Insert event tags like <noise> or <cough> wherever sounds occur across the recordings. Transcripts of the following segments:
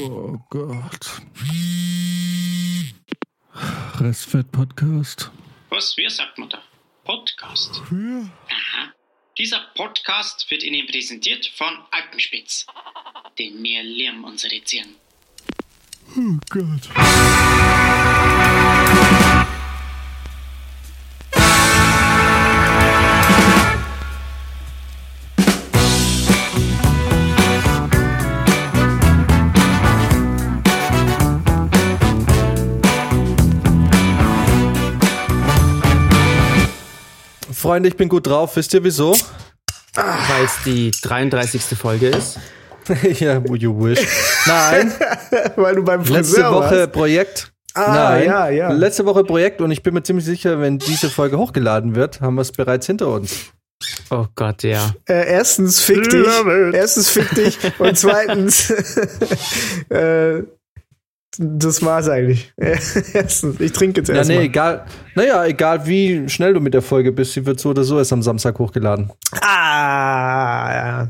Oh Gott. Restfett-Podcast. Was? Wie sagt man da? Podcast. Ja. Aha. Dieser Podcast wird Ihnen präsentiert von Alpenspitz. Denn wir lieben unsere Tieren. Oh Gott. Freunde, ich bin gut drauf. Wisst ihr wieso? Weil es die 33. Folge ist. <laughs> ja, you wish. Nein, <laughs> Weil du beim Friseur letzte Woche warst. Projekt. Ah, Nein, ja, ja. letzte Woche Projekt und ich bin mir ziemlich sicher, wenn diese Folge hochgeladen wird, haben wir es bereits hinter uns. Oh Gott, ja. Äh, erstens fick dich. Erstens fick dich. <laughs> Und zweitens, äh, das war's eigentlich. <laughs> Erstens, ich trinke jetzt Ja, erstmal. nee, egal. Naja, egal wie schnell du mit der Folge bist, sie wird so oder so erst am Samstag hochgeladen. Ah, ja.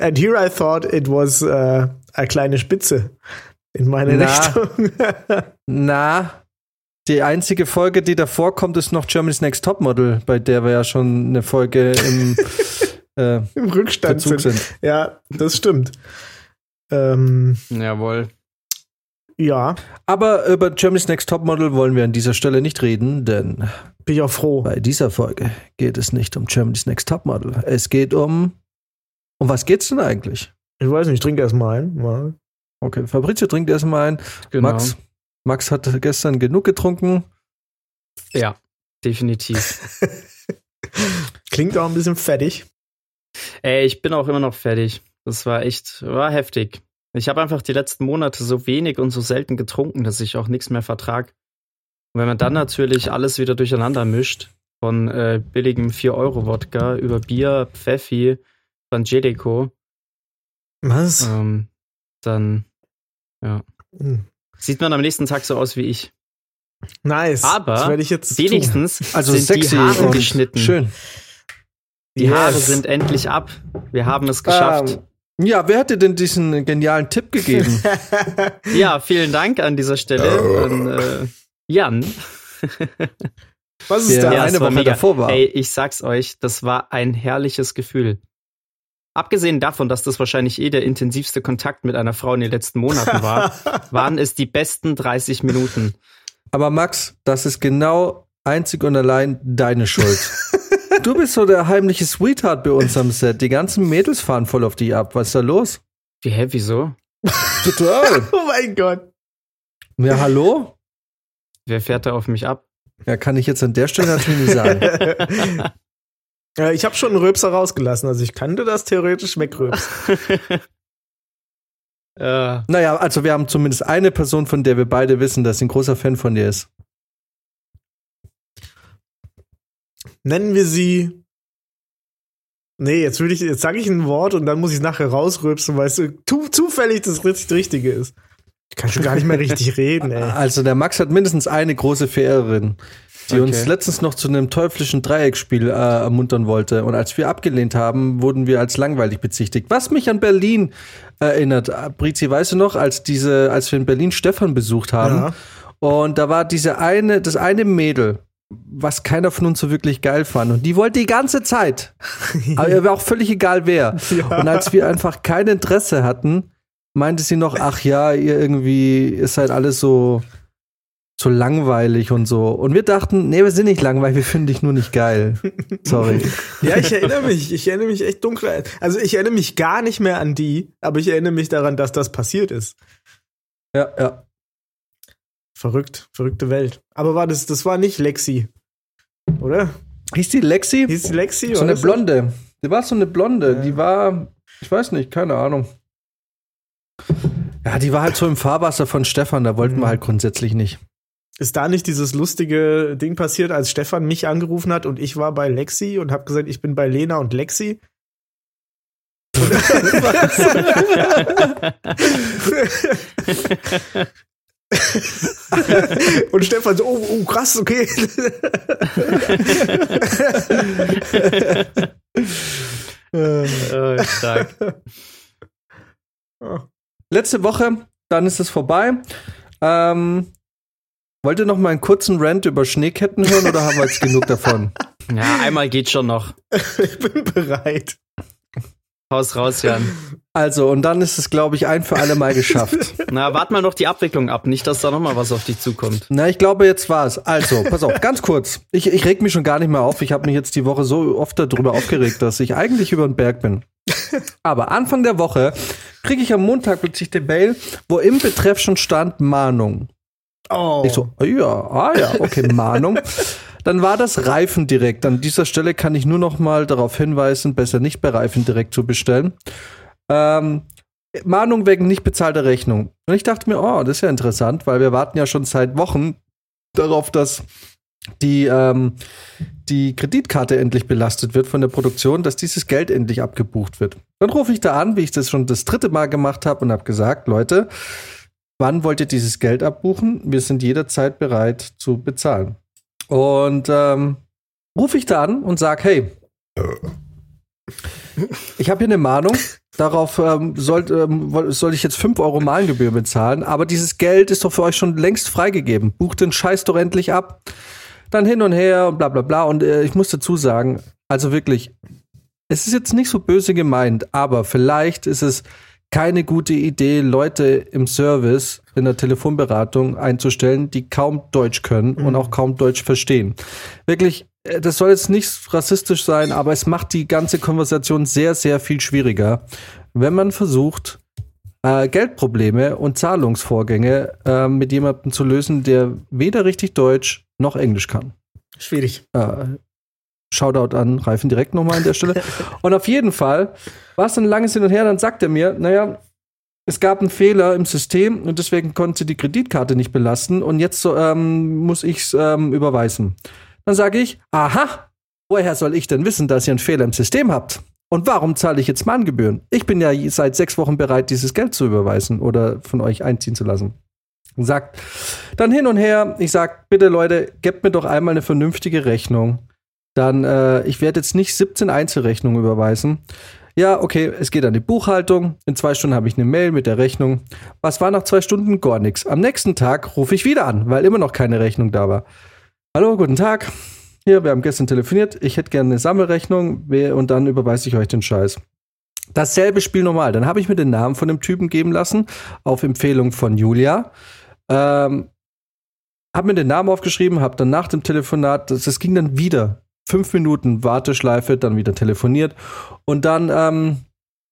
And here I thought it was äh, eine kleine Spitze in meine Na. Richtung. <laughs> Na, die einzige Folge, die davor kommt, ist noch Germany's Next Topmodel, bei der wir ja schon eine Folge im <laughs> äh, Im Rückstand sind. sind. Ja, das stimmt. Ähm, Jawohl. Ja, Aber über Germany's Next Topmodel wollen wir an dieser Stelle nicht reden, denn bin ich auch froh. bei dieser Folge geht es nicht um Germany's Next Topmodel. Es geht um. Um was geht's denn eigentlich? Ich weiß nicht, ich trinke erstmal ein. Mal. Okay, Fabrizio trinkt erstmal ein. Genau. Max, Max hat gestern genug getrunken. Ja, definitiv. <laughs> Klingt auch ein bisschen fettig. Ey, ich bin auch immer noch fertig. Das war echt, war heftig. Ich habe einfach die letzten Monate so wenig und so selten getrunken, dass ich auch nichts mehr vertrag. Und wenn man dann natürlich alles wieder durcheinander mischt, von äh, billigem 4-Euro-Wodka über Bier, Pfeffi, Angelico, Was? ähm, dann Hm. sieht man am nächsten Tag so aus wie ich. Nice. Aber das werde ich jetzt Wenigstens Also sind sexy die Haare geschnitten. schön. Die Yes. Haare sind endlich ab. Wir haben es geschafft. Ähm, ja, wer hat dir denn diesen genialen Tipp gegeben? <laughs> Ja, vielen Dank an dieser Stelle an äh, Jan. <laughs> Was ist Ja, da? ja. eine Woche davor war. Ey, ich sag's euch, das war ein herrliches Gefühl. Abgesehen davon, dass das wahrscheinlich eh der intensivste Kontakt mit einer Frau in den letzten Monaten war, <laughs> waren es die besten 30 Minuten. Aber Max, das ist genau einzig und allein deine Schuld. Du bist so der heimliche Sweetheart bei uns am Set. Die ganzen Mädels fahren voll auf dich ab. Was ist da los? Wie, hä, wieso? Total. <laughs> Oh mein Gott. Ja, hallo? Wer fährt da auf mich ab? Ja, kann ich jetzt an der Stelle natürlich nicht sagen. <laughs> Ich habe schon einen Röpser rausgelassen, also ich kannte das theoretisch wegröpsen. <laughs> Äh, Naja, also wir haben zumindest eine Person, von der wir beide wissen, dass sie ein großer Fan von dir ist. Nennen wir sie. Nee, jetzt will ich, jetzt sage ich ein Wort und dann muss ich es nachher rausröpsen, weil es tu, zufällig das richtig- Richtige ist. Ich kann schon gar nicht mehr richtig <laughs> reden, ey. Also der Max hat mindestens eine große Verehrerin, die Okay. uns letztens noch zu einem teuflischen Dreiecksspiel äh, ermuntern wollte. Und als wir abgelehnt haben, wurden wir als langweilig bezichtigt. Was mich an Berlin erinnert. Äh, Brizi, weißt du noch, als diese, als wir in Berlin Stefan besucht haben Ja. und da war diese eine, das eine Mädel, was keiner von uns so wirklich geil fand. Und die wollte die ganze Zeit. <laughs> Aber ihr war auch völlig egal wer. Ja. Und als wir einfach kein Interesse hatten, meinte sie noch, ach ja, ihr irgendwie, ihr seid alles so, so langweilig und so. Und wir dachten, nee, wir sind nicht langweilig, wir finden dich nur nicht geil. Sorry. <laughs> Ja, ich erinnere mich. Ich erinnere mich echt dunkel. Also ich erinnere mich gar nicht mehr an die, aber ich erinnere mich daran, dass das passiert ist. Ja, ja. Verrückt, verrückte Welt. Aber war das, das war nicht Lexi, oder? Hieß die Lexi? Hieß die Lexi? so eine? Blonde. Die war so eine Blonde. Ja. Die war, ich weiß nicht, keine Ahnung. Ja, die war halt so im Fahrwasser von Stefan, da wollten Mhm. wir halt grundsätzlich nicht. Ist da nicht dieses lustige Ding passiert, als Stefan mich angerufen hat und ich war bei Lexi und habe gesagt, ich bin bei Lena und Lexi? <laughs> <laughs> <laughs> <laughs> und Stefan so, oh, oh krass, okay. <laughs> Stark. Letzte Woche, dann ist es vorbei. Ähm, wollt ihr noch mal einen kurzen Rant über Schneeketten hören oder haben wir jetzt genug davon? Ja, einmal geht schon noch. <laughs> ich bin bereit. Haus raus, Jan. Also, und dann ist es, glaube ich, ein für alle Mal geschafft. <laughs> Na, wart mal noch die Abwicklung ab, nicht, dass da noch mal was auf dich zukommt. Na, ich glaube, jetzt war es. Also, pass auf, ganz kurz. Ich, ich reg mich schon gar nicht mehr auf. Ich habe mich jetzt die Woche so oft darüber aufgeregt, dass ich eigentlich über den Berg bin. Aber Anfang der Woche kriege ich am Montag plötzlich den Mail, wo im Betreff schon stand Mahnung. Oh. Ich so, ja, ah ja, okay, <laughs> Mahnung. Dann war das Reifen direkt. An dieser Stelle kann ich nur noch mal darauf hinweisen, besser nicht bei Reifen direkt zu bestellen. Ähm, Mahnung wegen nicht bezahlter Rechnung. Und ich dachte mir, oh, das ist ja interessant, weil wir warten ja schon seit Wochen darauf, dass die, ähm, die Kreditkarte endlich belastet wird von der Produktion, dass dieses Geld endlich abgebucht wird. Dann rufe ich da an, wie ich das schon das dritte Mal gemacht habe und habe gesagt, Leute, wann wollt ihr dieses Geld abbuchen? Wir sind jederzeit bereit zu bezahlen. Und ähm, rufe ich da an und sage, hey, ich habe hier eine Mahnung. Darauf ähm, soll, ähm, soll ich jetzt 5 Euro Mahngebühr bezahlen, aber dieses Geld ist doch für euch schon längst freigegeben. Bucht den Scheiß doch endlich ab. Dann hin und her und bla bla bla. Und äh, ich muss dazu sagen, also wirklich, es ist jetzt nicht so böse gemeint, aber vielleicht ist es keine gute Idee, Leute im Service in der Telefonberatung einzustellen, die kaum Deutsch können und auch kaum Deutsch verstehen. Wirklich, äh, das soll jetzt nicht rassistisch sein, aber es macht die ganze Konversation sehr, sehr viel schwieriger, wenn man versucht, äh, Geldprobleme und Zahlungsvorgänge äh, mit jemandem zu lösen, der weder richtig Deutsch noch Englisch kann. Schwierig. Äh, Shoutout an Reifen direkt nochmal an der Stelle. Und auf jeden Fall war es dann ein langes Hin und Her. Dann sagt er mir, naja, es gab einen Fehler im System und deswegen konnte die Kreditkarte nicht belasten und jetzt ähm, muss ich es ähm, überweisen. Dann sage ich, aha, woher soll ich denn wissen, dass ihr einen Fehler im System habt? Und warum zahle ich jetzt Mahngebühren? Ich bin ja seit sechs Wochen bereit, dieses Geld zu überweisen oder von euch einziehen zu lassen. Sagt dann hin und her, ich sag, bitte Leute, gebt mir doch einmal eine vernünftige Rechnung. Dann, äh, ich werde jetzt nicht 17 Einzelrechnungen überweisen. Ja, okay, es geht an die Buchhaltung. In zwei Stunden habe ich eine Mail mit der Rechnung. Was war nach zwei Stunden? Gar nichts. Am nächsten Tag rufe ich wieder an, weil immer noch keine Rechnung da war. Hallo, guten Tag. Hier, wir haben gestern telefoniert. Ich hätte gerne eine Sammelrechnung und dann überweise ich euch den Scheiß. Dasselbe Spiel nochmal. Dann habe ich mir den Namen von dem Typen geben lassen, auf Empfehlung von Julia. Ähm, habe mir den Namen aufgeschrieben, habe dann nach dem Telefonat, das, das ging dann wieder. Fünf Minuten Warteschleife, dann wieder telefoniert. Und dann, ähm,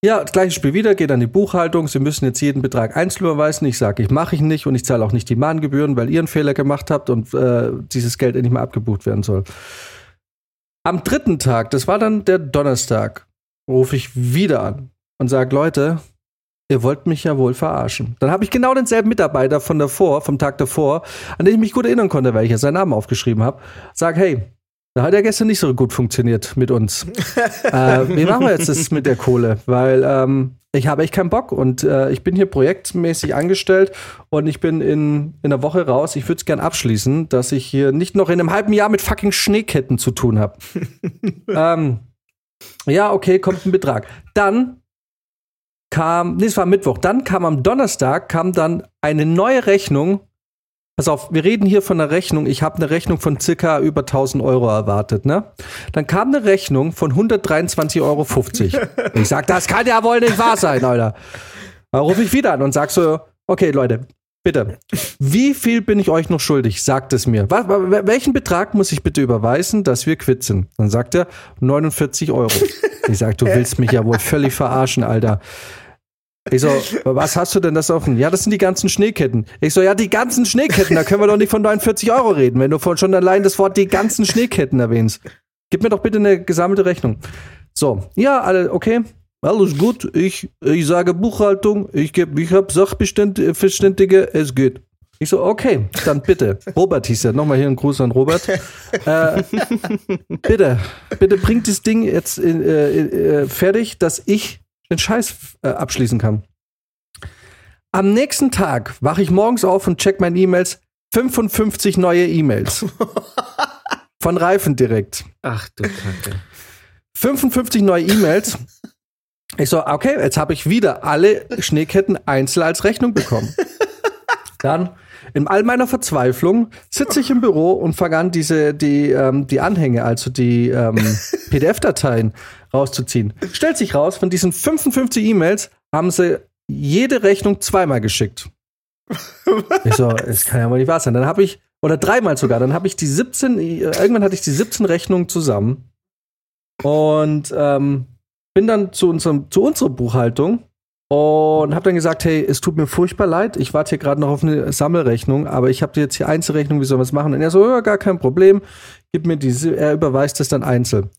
ja, das gleiche Spiel wieder, geht an die Buchhaltung. Sie müssen jetzt jeden Betrag einzeln überweisen. Ich sage, ich mache ich nicht und ich zahle auch nicht die Mahngebühren, weil ihr einen Fehler gemacht habt und äh, dieses Geld endlich mal abgebucht werden soll. Am dritten Tag, das war dann der Donnerstag, rufe ich wieder an und sage, Leute, ihr wollt mich ja wohl verarschen. Dann habe ich genau denselben Mitarbeiter von davor, vom Tag davor, an den ich mich gut erinnern konnte, weil ich ja seinen Namen aufgeschrieben habe, sag, hey, da hat ja gestern nicht so gut funktioniert mit uns. <laughs> äh, wie machen wir jetzt das mit der Kohle? Weil ähm, ich habe echt keinen Bock und äh, ich bin hier projektmäßig angestellt und ich bin in, in einer Woche raus. Ich würde es gern abschließen, dass ich hier nicht noch in einem halben Jahr mit fucking Schneeketten zu tun habe. <laughs> ähm, ja, okay, kommt ein Betrag. Dann kam, nee, es war Mittwoch, dann kam am Donnerstag, kam dann eine neue Rechnung. Pass auf, wir reden hier von einer Rechnung. Ich habe eine Rechnung von circa über 1000 Euro erwartet, ne? Dann kam eine Rechnung von 123,50 Euro. Ich sag, das kann ja wohl nicht wahr sein, Alter. Da rufe ich wieder an und sag so, okay, Leute, bitte, wie viel bin ich euch noch schuldig? Sagt es mir. Welchen Betrag muss ich bitte überweisen, dass wir quitt sind? Dann sagt er 49 Euro. Ich sag, du willst mich ja wohl völlig verarschen, Alter. Ich so, was hast du denn das offen? Ja, das sind die ganzen Schneeketten. Ich so, ja, die ganzen Schneeketten, da können wir doch nicht von 49 Euro reden, wenn du von schon allein das Wort die ganzen Schneeketten erwähnst. Gib mir doch bitte eine gesammelte Rechnung. So, ja, alle, okay. Alles gut. Ich, ich sage Buchhaltung, ich, geb- ich habe Sachverständige, es geht. Ich so, okay, dann bitte. Robert hieß er. Nochmal hier ein Gruß an Robert. äh, bitte, bitte bringt das Ding jetzt äh, äh, fertig, dass ich den Scheiß äh, abschließen kann. Am nächsten Tag wache ich morgens auf und check meine E-Mails. 55 neue E-Mails. <laughs> Von Reifen direkt. Ach du Kacke. 55 neue E-Mails. Ich so, okay, jetzt habe ich wieder alle Schneeketten einzeln als Rechnung bekommen. <laughs> Dann in all meiner Verzweiflung sitze ich im Büro und fange an, diese, die, ähm, die Anhänge, also die ähm, <laughs> PDF-Dateien rauszuziehen. Stellt sich raus, von diesen 55 E-Mails haben sie jede Rechnung zweimal geschickt. Ich so, es kann ja wohl nicht wahr sein. Dann habe ich, oder dreimal sogar, dann habe ich die 17, äh, irgendwann hatte ich die 17 Rechnungen zusammen und ähm, bin dann zu, unserem, zu unserer Buchhaltung und habe dann gesagt, hey, es tut mir furchtbar leid, ich warte hier gerade noch auf eine Sammelrechnung, aber ich habe jetzt hier Einzelrechnung, wie sollen wir es machen? Und er so, ja, gar kein Problem, gib mir diese, er überweist es dann einzeln.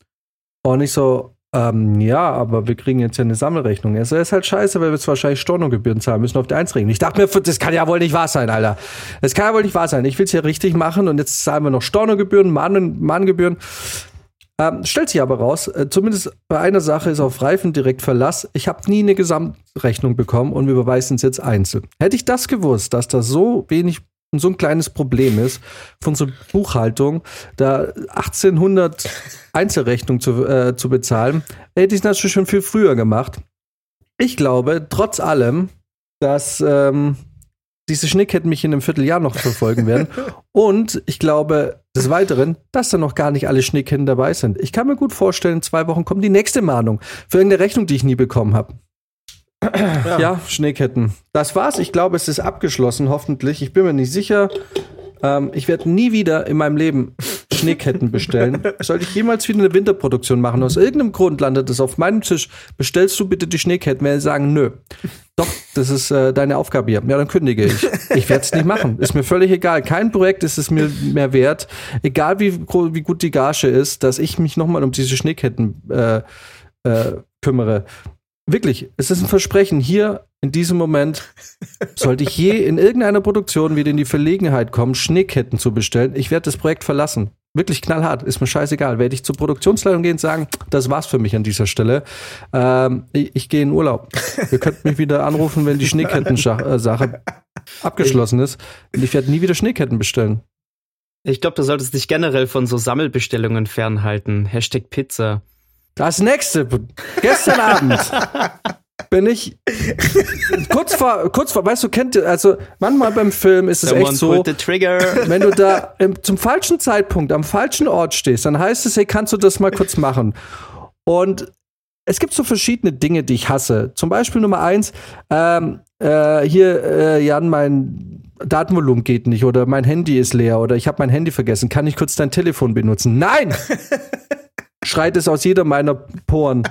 Und ich so, ähm, ja, aber wir kriegen jetzt ja eine Sammelrechnung. Er so, ist halt scheiße, weil wir jetzt wahrscheinlich Stornogebühren zahlen müssen auf die Einzelrechnung. Ich dachte mir, das kann ja wohl nicht wahr sein, Alter. Das kann ja wohl nicht wahr sein. Ich will es hier richtig machen und jetzt zahlen wir noch Stornogebühren, Mahn Mahngebühren. Ähm, stellt sich aber raus, äh, zumindest bei einer Sache ist auf Reifen direkt Verlass. Ich habe nie eine Gesamtrechnung bekommen und wir überweisen es jetzt einzeln. Hätte ich das gewusst, dass das so wenig so ein kleines Problem ist von unserer Buchhaltung, da 1800 Einzelrechnungen zu, äh, zu bezahlen, hätte ich das natürlich schon viel früher gemacht. Ich glaube, trotz allem, dass ähm, diese Schneeketten mich in einem Vierteljahr noch verfolgen werden. <laughs> Und ich glaube des Weiteren, dass da noch gar nicht alle Schneeketten dabei sind. Ich kann mir gut vorstellen, in zwei Wochen kommt die nächste Mahnung für irgendeine Rechnung, die ich nie bekommen habe. Ja. ja. Schneeketten. Das war's. Ich glaube, es ist abgeschlossen, hoffentlich. Ich bin mir nicht sicher. Ähm, ich werde nie wieder in meinem Leben Schneeketten bestellen. <laughs> Sollte ich jemals wieder eine Winterproduktion machen, aus irgendeinem Grund landet es auf meinem Tisch, bestellst du bitte die Schneeketten? Werde sagen, nö. Doch, das ist äh, deine Aufgabe hier. Ja, dann kündige ich. Ich werde es nicht machen. Ist mir völlig egal. Kein Projekt ist es mir mehr wert. Egal wie, wie gut die Gage ist, dass ich mich nochmal um diese Schneeketten äh, äh, kümmere. Wirklich, es ist ein Versprechen. Hier in diesem Moment sollte ich je in irgendeiner Produktion wieder in die Verlegenheit kommen, Schneeketten zu bestellen. Ich werde das Projekt verlassen. Wirklich knallhart, ist mir scheißegal. Werde ich zur Produktionsleitung gehen und sagen, das war's für mich an dieser Stelle. Ähm, ich, ich gehe in Urlaub. Ihr könnt mich wieder anrufen, wenn die Schneeketten-Sache abgeschlossen ist. Und ich werde nie wieder Schneeketten bestellen. Ich glaube, du solltest dich generell von so Sammelbestellungen fernhalten. Hashtag Pizza. Das nächste. Gestern Abend <laughs> bin ich kurz vor, kurz vor, weißt du, kennt ihr, also manchmal beim Film ist es Someone echt so, wenn du da im, zum falschen Zeitpunkt am falschen Ort stehst, dann heißt es, hey, kannst du das mal kurz machen? Und es gibt so verschiedene Dinge, die ich hasse. Zum Beispiel Nummer eins, ähm, äh, hier, äh, Jan, mein Datenvolumen geht nicht oder mein Handy ist leer oder ich habe mein Handy vergessen. Kann ich kurz dein Telefon benutzen? Nein! <laughs> schreit es aus jeder meiner Poren.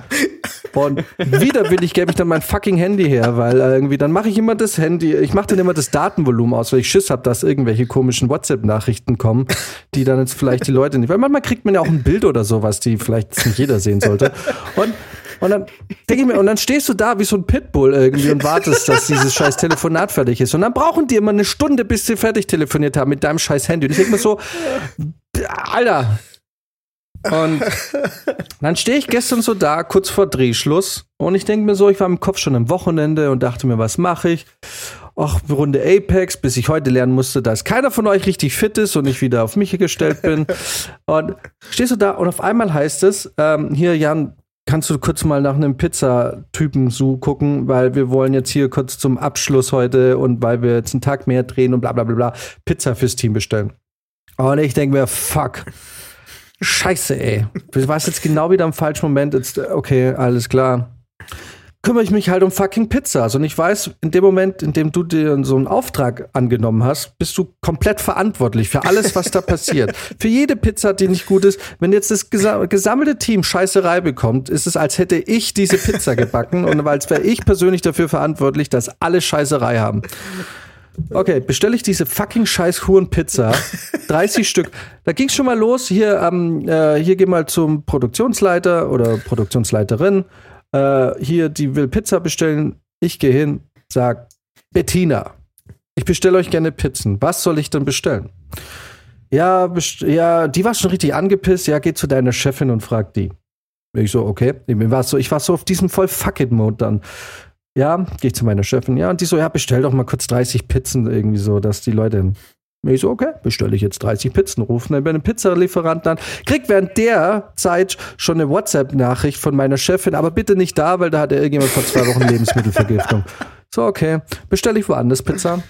Und widerwillig gebe ich dann mein fucking Handy her, weil irgendwie dann mache ich immer das Handy, ich mache dann immer das Datenvolumen aus, weil ich Schiss habe, dass irgendwelche komischen WhatsApp-Nachrichten kommen, die dann jetzt vielleicht die Leute nicht, weil manchmal kriegt man ja auch ein Bild oder sowas, die vielleicht nicht jeder sehen sollte. Und und dann denke ich mir, und dann stehst du da wie so ein Pitbull irgendwie und wartest, dass dieses scheiß Telefonat fertig ist. Und dann brauchen die immer eine Stunde, bis sie fertig telefoniert haben mit deinem scheiß Handy. Und ich denke mir so, Alter, und dann stehe ich gestern so da, kurz vor Drehschluss, und ich denke mir so, ich war im Kopf schon am Wochenende und dachte mir, was mache ich? Ach, Runde Apex, bis ich heute lernen musste, dass keiner von euch richtig fit ist und ich wieder auf mich gestellt bin. <laughs> und stehst du da und auf einmal heißt es, ähm, hier, Jan, kannst du kurz mal nach einem Pizzatypen so gucken, weil wir wollen jetzt hier kurz zum Abschluss heute und weil wir jetzt einen Tag mehr drehen und bla bla bla bla, Pizza fürs Team bestellen. Und ich denke mir, fuck. Scheiße, ey. Du warst jetzt genau wieder im falschen Moment. Jetzt, okay, alles klar. Kümmere ich mich halt um fucking Pizzas. Und ich weiß, in dem Moment, in dem du dir so einen Auftrag angenommen hast, bist du komplett verantwortlich für alles, was da passiert. <laughs> Für jede Pizza, die nicht gut ist. Wenn jetzt das gesammelte Team Scheißerei bekommt, ist es, als hätte ich diese Pizza gebacken und als wäre ich persönlich dafür verantwortlich, dass alle Scheißerei haben. Okay, bestelle ich diese fucking scheiß Huren-Pizza. <laughs> 30 Stück. Da ging's schon mal los. Hier, ähm, äh, hier geh mal zum Produktionsleiter oder Produktionsleiterin. Äh, hier, die will Pizza bestellen. Ich gehe hin, sag, Bettina, ich bestelle euch gerne Pizzen. Was soll ich denn bestellen? Ja, best ja, die war schon richtig angepisst. Ja, geh zu deiner Chefin und frag die. Ich so, okay. Ich war so, ich war so auf diesem voll Fuck it Mode dann. Ja, gehe ich zu meiner Chefin. Ja, und die so, ja, bestell doch mal kurz 30 Pizzen irgendwie so, dass die Leute Ich so, okay, bestelle ich jetzt 30 Pizzen, rufen dann bei einem Pizzalieferanten an, krieg während der Zeit schon eine WhatsApp-Nachricht von meiner Chefin, aber bitte nicht da, weil da hatte irgendjemand vor zwei Wochen Lebensmittelvergiftung. So, okay, bestelle ich woanders Pizza.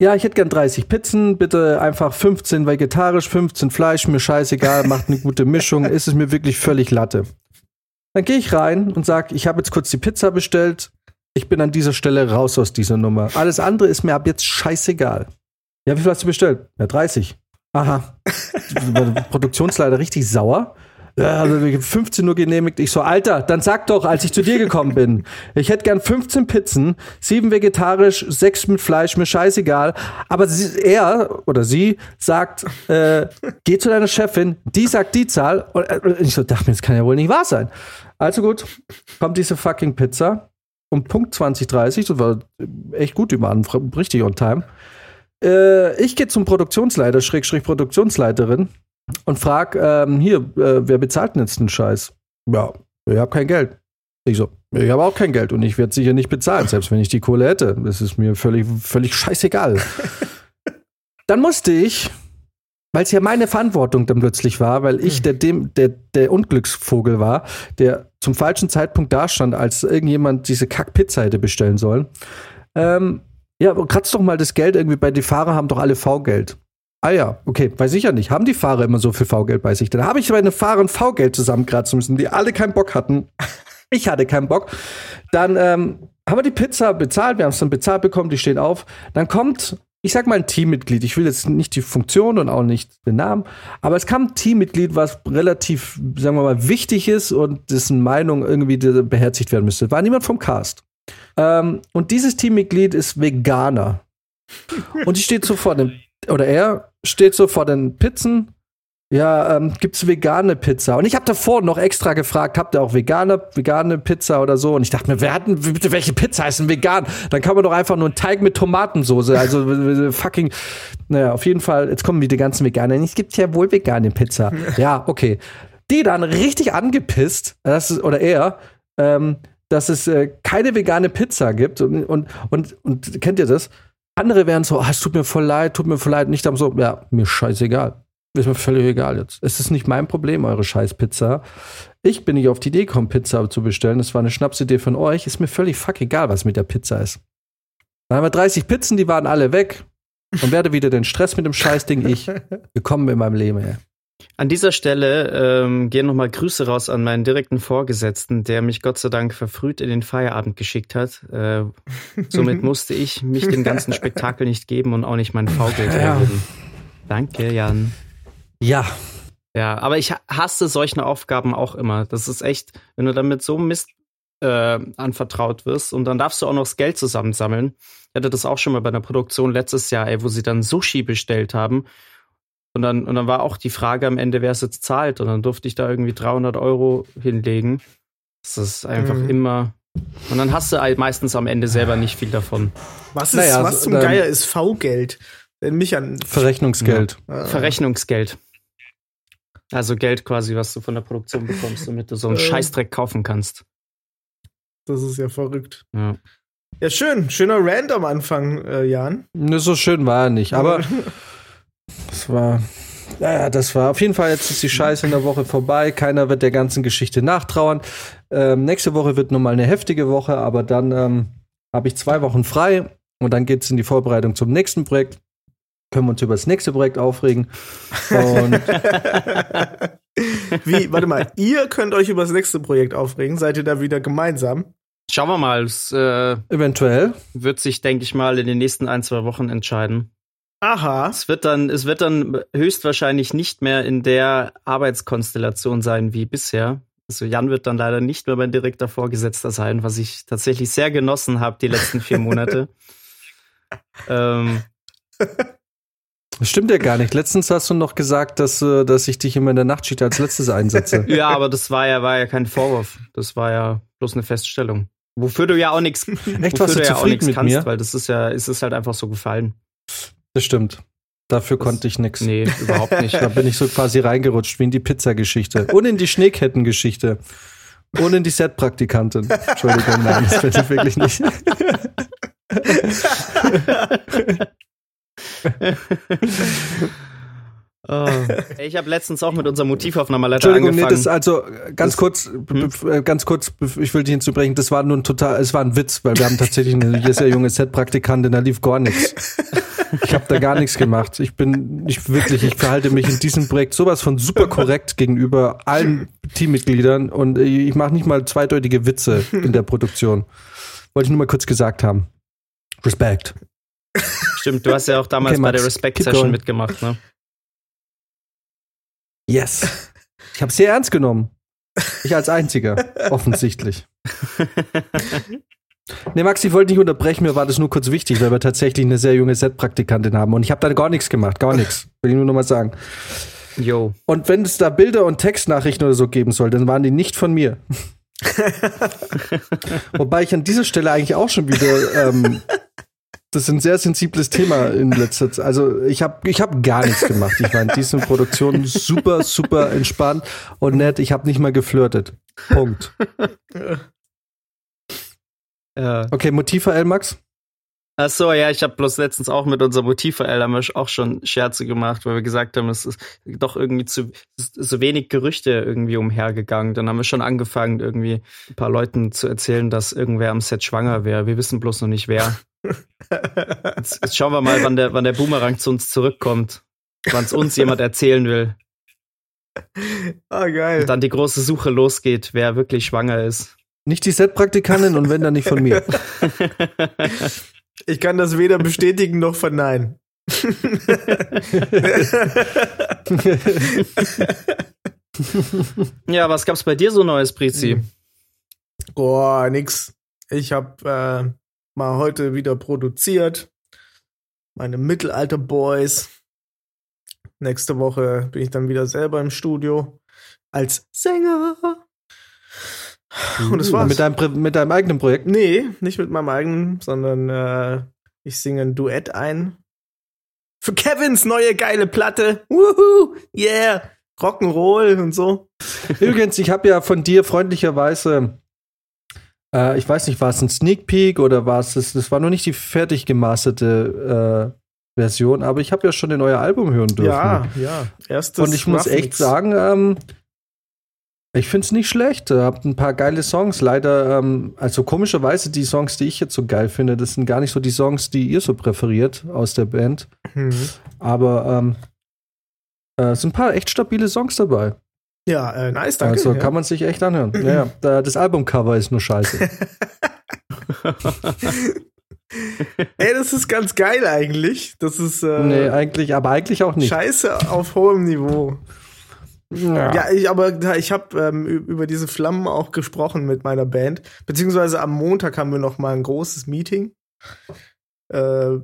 Ja, ich hätte gern 30 Pizzen, bitte einfach 15 vegetarisch, 15 Fleisch, mir scheißegal, macht eine gute Mischung, ist es mir wirklich völlig Latte. Dann gehe ich rein und sage, ich habe jetzt kurz die Pizza bestellt, ich bin an dieser Stelle raus aus dieser Nummer. Alles andere ist mir ab jetzt scheißegal. Ja, wie viel hast du bestellt? Ja, 30. Aha. Produktionsleiter richtig sauer. Also 15 Uhr genehmigt. Ich so, Alter, dann sag doch, als ich zu dir gekommen bin. Ich hätte gern 15 Pizzen, sieben vegetarisch, sechs mit Fleisch, mir scheißegal. Aber sie, er oder sie sagt, äh, geh zu deiner Chefin, die sagt die Zahl. Und äh, ich so, dachte mir, das kann ja wohl nicht wahr sein. Also gut, kommt diese fucking Pizza um Punkt 2030, das war echt gut, die waren richtig on time. Äh, ich gehe zum Produktionsleiter, Schrägstrich Produktionsleiterin und frag, ähm, hier, äh, wer bezahlt denn jetzt den Scheiß? Ja, ich habe kein Geld. Ich so, ich habe auch kein Geld und ich werde sicher nicht bezahlen, selbst wenn ich die Kohle hätte. Das ist mir völlig, völlig scheißegal. <laughs> dann musste ich, weil es ja meine Verantwortung dann plötzlich war, weil ich der, dem, der, der Unglücksvogel war, der zum falschen Zeitpunkt dastand, als irgendjemand diese Kackpizza hätte bestellen sollen. Ähm, ja, kratz doch mal das Geld irgendwie bei die Fahrer haben doch alle V-Geld. Ah ja, okay, weiß ich ja nicht. Haben die Fahrer immer so viel V-Geld bei sich? Dann habe ich bei den Fahrern V-Geld zusammenkratzen müssen, die alle keinen Bock hatten. <laughs> Ich hatte keinen Bock. Dann ähm, haben wir die Pizza bezahlt, wir haben es dann bezahlt bekommen, die steht auf. Dann kommt, ich sag mal ein Teammitglied. Ich will jetzt nicht die Funktion und auch nicht den Namen, aber es kam ein Teammitglied, was relativ, sagen wir mal, wichtig ist und dessen Meinung irgendwie beherzigt werden müsste. War niemand vom Cast. Ähm, und dieses Teammitglied ist Veganer. Und die steht so vor dem, oder er steht so vor den Pizzen. Ja, ähm, gibt's vegane Pizza? Und ich habe davor noch extra gefragt, habt ihr auch vegane, vegane Pizza oder so? Und ich dachte mir, wer hat denn, bitte, welche Pizza ist denn vegan? Dann kann man doch einfach nur einen Teig mit Tomatensoße, also fucking, naja, auf jeden Fall, jetzt kommen die ganzen Veganer. Es gibt ja wohl vegane Pizza. <laughs> Ja, okay. Die dann richtig angepisst, das ist, oder er, ähm, dass es äh, keine vegane Pizza gibt. Und, und, und, und kennt ihr das? Andere wären so, ah, es tut mir voll leid, tut mir voll leid. Nicht am so, ja, mir scheißegal. Ist mir völlig egal jetzt. Es ist nicht mein Problem, eure scheiß Pizza. Ich bin nicht auf die Idee gekommen, Pizza zu bestellen. Das war eine Schnapsidee von euch. Ist mir völlig fuck egal, was mit der Pizza ist. Dann haben wir 30 Pizzen, die waren alle weg. Und werde wieder den Stress mit dem Scheißding ich. <laughs> Willkommen in meinem Leben, ey. An dieser Stelle ähm, gehen nochmal Grüße raus an meinen direkten Vorgesetzten, der mich Gott sei Dank verfrüht in den Feierabend geschickt hat. Äh, somit <laughs> musste ich mich dem ganzen Spektakel nicht geben und auch nicht mein V-Geld erheben. Danke, Jan. Ja. Ja, aber ich hasse solche Aufgaben auch immer. Das ist echt, wenn du damit so Mist äh, anvertraut wirst und dann darfst du auch noch das Geld zusammensammeln. Ich hatte das auch schon mal bei einer Produktion letztes Jahr, ey, wo sie dann Sushi bestellt haben und dann, und dann war auch die Frage am Ende, wer es jetzt zahlt. Und dann durfte ich da irgendwie 300 Euro hinlegen. Das ist einfach mhm. immer. Und dann hast du halt meistens am Ende selber nicht viel davon. Was, ist, naja, was zum Geier ist V-Geld? Mich an. Verrechnungsgeld. Ja. Verrechnungsgeld. Also Geld quasi, was du von der Produktion bekommst, damit du so einen äh. Scheißdreck kaufen kannst. Das ist ja verrückt. Ja. Ja, schön. Schöner Rand am Anfang, äh, Jan. Ne, so schön war er nicht. Aber <laughs> Das war, ja, das war auf jeden Fall jetzt ist die Scheiße in der Woche vorbei. Keiner wird der ganzen Geschichte nachtrauern. Ähm, nächste Woche wird nochmal eine heftige Woche, aber dann ähm, habe ich zwei Wochen frei und dann geht es in die Vorbereitung zum nächsten Projekt. Können wir uns über das nächste Projekt aufregen. Und <laughs> Wie, warte mal, ihr könnt euch über das nächste Projekt aufregen. Seid ihr da wieder gemeinsam? Schauen wir mal. Es, äh, Eventuell. Wird sich, denke ich mal, in den nächsten ein, zwei Wochen entscheiden. Aha. Es wird dann, es wird dann höchstwahrscheinlich nicht mehr in der Arbeitskonstellation sein wie bisher. Also Jan wird dann leider nicht mehr mein direkter Vorgesetzter sein, was ich tatsächlich sehr genossen habe die letzten vier Monate. <laughs> ähm, <laughs> das stimmt ja gar nicht. Letztens hast du noch gesagt, dass, äh, dass ich dich immer in der Nachtschicht als letztes einsetze. <laughs> ja, aber das war ja, war ja kein Vorwurf. Das war ja bloß eine Feststellung. Wofür du ja auch nichts, Echt, wofür du ja auch nichts kannst, mir? weil das ist ja, ist es halt einfach so gefallen. Das stimmt. Dafür das, konnte ich nichts. Nee, überhaupt nicht. da bin ich so quasi reingerutscht, wie in die Pizzageschichte. Und in die Schneekettengeschichte. Und in die Set-Praktikantin. Entschuldigung, nein, das ich wirklich nicht. <laughs> Oh. Ich habe letztens auch mit unserer Motivaufnahmeleiter Entschuldigung, nee, angefangen. das also äh, ganz Das- kurz, b- äh, ganz kurz, ich will dich hinzubrechen, das war nur ein total, es war ein Witz, weil wir haben tatsächlich eine sehr junge Set-Praktikantin, da lief gar nichts. Ich habe da gar nichts gemacht. Ich bin, ich wirklich, ich verhalte mich in diesem Projekt sowas von super korrekt gegenüber allen Teammitgliedern und ich mache nicht mal zweideutige Witze in der Produktion. Wollte ich nur mal kurz gesagt haben. Respekt. Stimmt, du hast ja auch damals Okay, bei Max, der Respect Session going. mitgemacht, ne? Yes. Ich habe sehr ernst genommen. Ich als einziger, <laughs> offensichtlich. Nee, Max, ich wollte nicht unterbrechen, mir war das nur kurz wichtig, weil wir tatsächlich eine sehr junge Set-Praktikantin haben und ich habe da gar nichts gemacht, gar nichts. Will ich nur noch mal sagen. Yo. Und wenn es da Bilder und Textnachrichten oder so geben soll, dann waren die nicht von mir. <laughs> Wobei ich an dieser Stelle eigentlich auch schon wieder, ähm, das ist ein sehr sensibles Thema in letzter Zeit. Also ich habe ich hab gar nichts gemacht. Ich war in diesen Produktionen super, super entspannt und nett. Ich habe nicht mal geflirtet. Punkt. Ja. Okay, Motiv-VL, Max? Ach so, ja, ich habe bloß letztens auch mit unserem Motiv-VL haben wir auch schon Scherze gemacht, weil wir gesagt haben, es ist doch irgendwie zu so wenig Gerüchte irgendwie umhergegangen. Dann haben wir schon angefangen, irgendwie ein paar Leuten zu erzählen, dass irgendwer am Set schwanger wäre. Wir wissen bloß noch nicht wer. Jetzt, jetzt schauen wir mal, wann der, wann der Boomerang zu uns zurückkommt. Wann es uns jemand erzählen will. Ah, geil. Und dann die große Suche losgeht, wer wirklich schwanger ist. Nicht die Set-Praktikantin und wenn dann nicht von mir. <laughs> Ich kann das weder bestätigen noch verneinen. <laughs> ja, was gab's bei dir so Neues, Brizi? Mhm. Boah, nix. Ich hab äh, mal heute wieder produziert. Meine Mittelalter-Boys. Nächste Woche bin ich dann wieder selber im Studio als Sänger. Und das war's. Mit deinem, mit deinem eigenen Projekt? Nee, nicht mit meinem eigenen, sondern äh, ich singe ein Duett ein. Für Kevins neue geile Platte. Woohoo! Yeah! Rock'n'Roll und so. Übrigens, ich habe ja von dir freundlicherweise, äh, ich weiß nicht, war es ein Sneak Peek oder war es, das, das war noch nicht die fertig gemasterte äh, Version, aber ich habe ja schon in euer Album hören dürfen. Ja, ja. Erstes Und ich muss echt sagen, ähm, ich finde es nicht schlecht. Ihr habt ein paar geile Songs. Leider, ähm, also komischerweise die Songs, die ich jetzt so geil finde, das sind gar nicht so die Songs, die ihr so präferiert aus der Band. Mhm. Aber ähm, äh, es sind ein paar echt stabile Songs dabei. Ja, äh, nice, danke. also ja. kann man sich echt anhören. ja, ja, da- das Albumcover ist nur scheiße. <laughs> Ey, das ist ganz geil eigentlich. Das ist äh, nee, eigentlich, aber eigentlich auch nicht. Scheiße auf hohem Niveau. Ja. Ja, ich, aber ich habe ähm, über diese Flammen auch gesprochen mit meiner Band. Beziehungsweise am Montag haben wir noch mal ein großes Meeting, äh,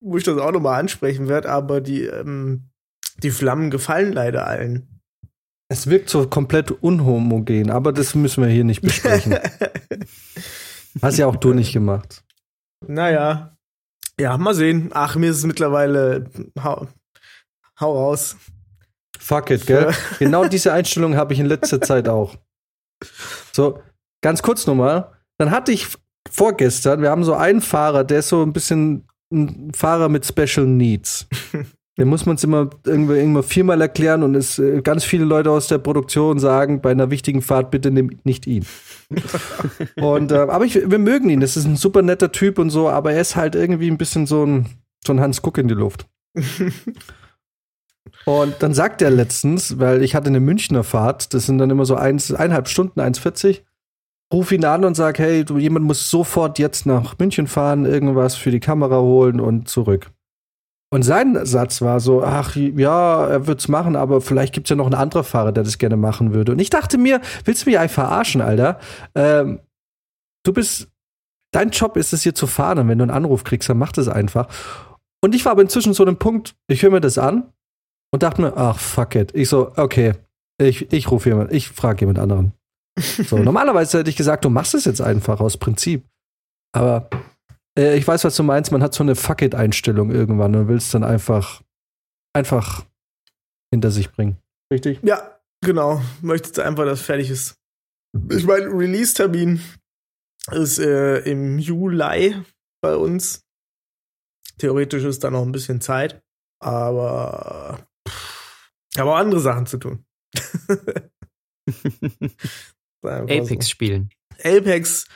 wo ich das auch noch mal ansprechen werde. Aber die, ähm, die Flammen gefallen leider allen. Es wirkt so komplett unhomogen, aber das müssen wir hier nicht besprechen. <laughs> Hast ja auch du nicht gemacht. naja. Ja, mal sehen. Ach, mir ist es mittlerweile. Hau, hau raus. Fuck it, gell? <laughs> genau diese Einstellung habe ich in letzter Zeit auch. So, ganz kurz nochmal. Dann hatte ich vorgestern, wir haben so einen Fahrer, der ist so ein bisschen ein Fahrer mit Special Needs. <laughs> Den muss man es immer irgendwie, irgendwann viermal erklären und es äh, ganz viele Leute aus der Produktion sagen, bei einer wichtigen Fahrt bitte nimm nicht ihn. <laughs> und äh, aber ich, wir mögen ihn, das ist ein super netter Typ und so, aber er ist halt irgendwie ein bisschen so ein, so ein Hans Guck in die Luft. <laughs> Und dann sagt er letztens, weil ich hatte eine Münchner Fahrt, das sind dann immer so eins, eineinhalb Stunden, 1,40. Ruf ihn an und sag, hey, du, jemand muss sofort jetzt nach München fahren, irgendwas für die Kamera holen und zurück. Und sein Satz war so, ach ja, er wird's machen, aber vielleicht gibt's ja noch einen anderen Fahrer, der das gerne machen würde. Und ich dachte mir, willst du mich eigentlich verarschen, Alter? Ähm, du bist, dein Job ist es hier zu fahren und wenn du einen Anruf kriegst, dann mach das einfach. Und ich war aber inzwischen so einem Punkt, ich höre mir das an und dachte mir, ach fuck it. Ich so, okay, ich, ich rufe jemand, ich frage jemand anderen. <laughs> So, normalerweise hätte ich gesagt, du machst es jetzt einfach aus Prinzip. Aber äh, ich weiß, was du meinst, man hat so eine Fuck it-Einstellung irgendwann und will es dann einfach, einfach hinter sich bringen. Richtig? Ja, genau. Möchtest du einfach, dass es fertig ist. Ich meine, Release-Termin ist äh, im Juli bei uns. Theoretisch ist da noch ein bisschen Zeit, aber ich habe auch andere Sachen zu tun. <laughs> <laughs> Apex so. spielen. Apex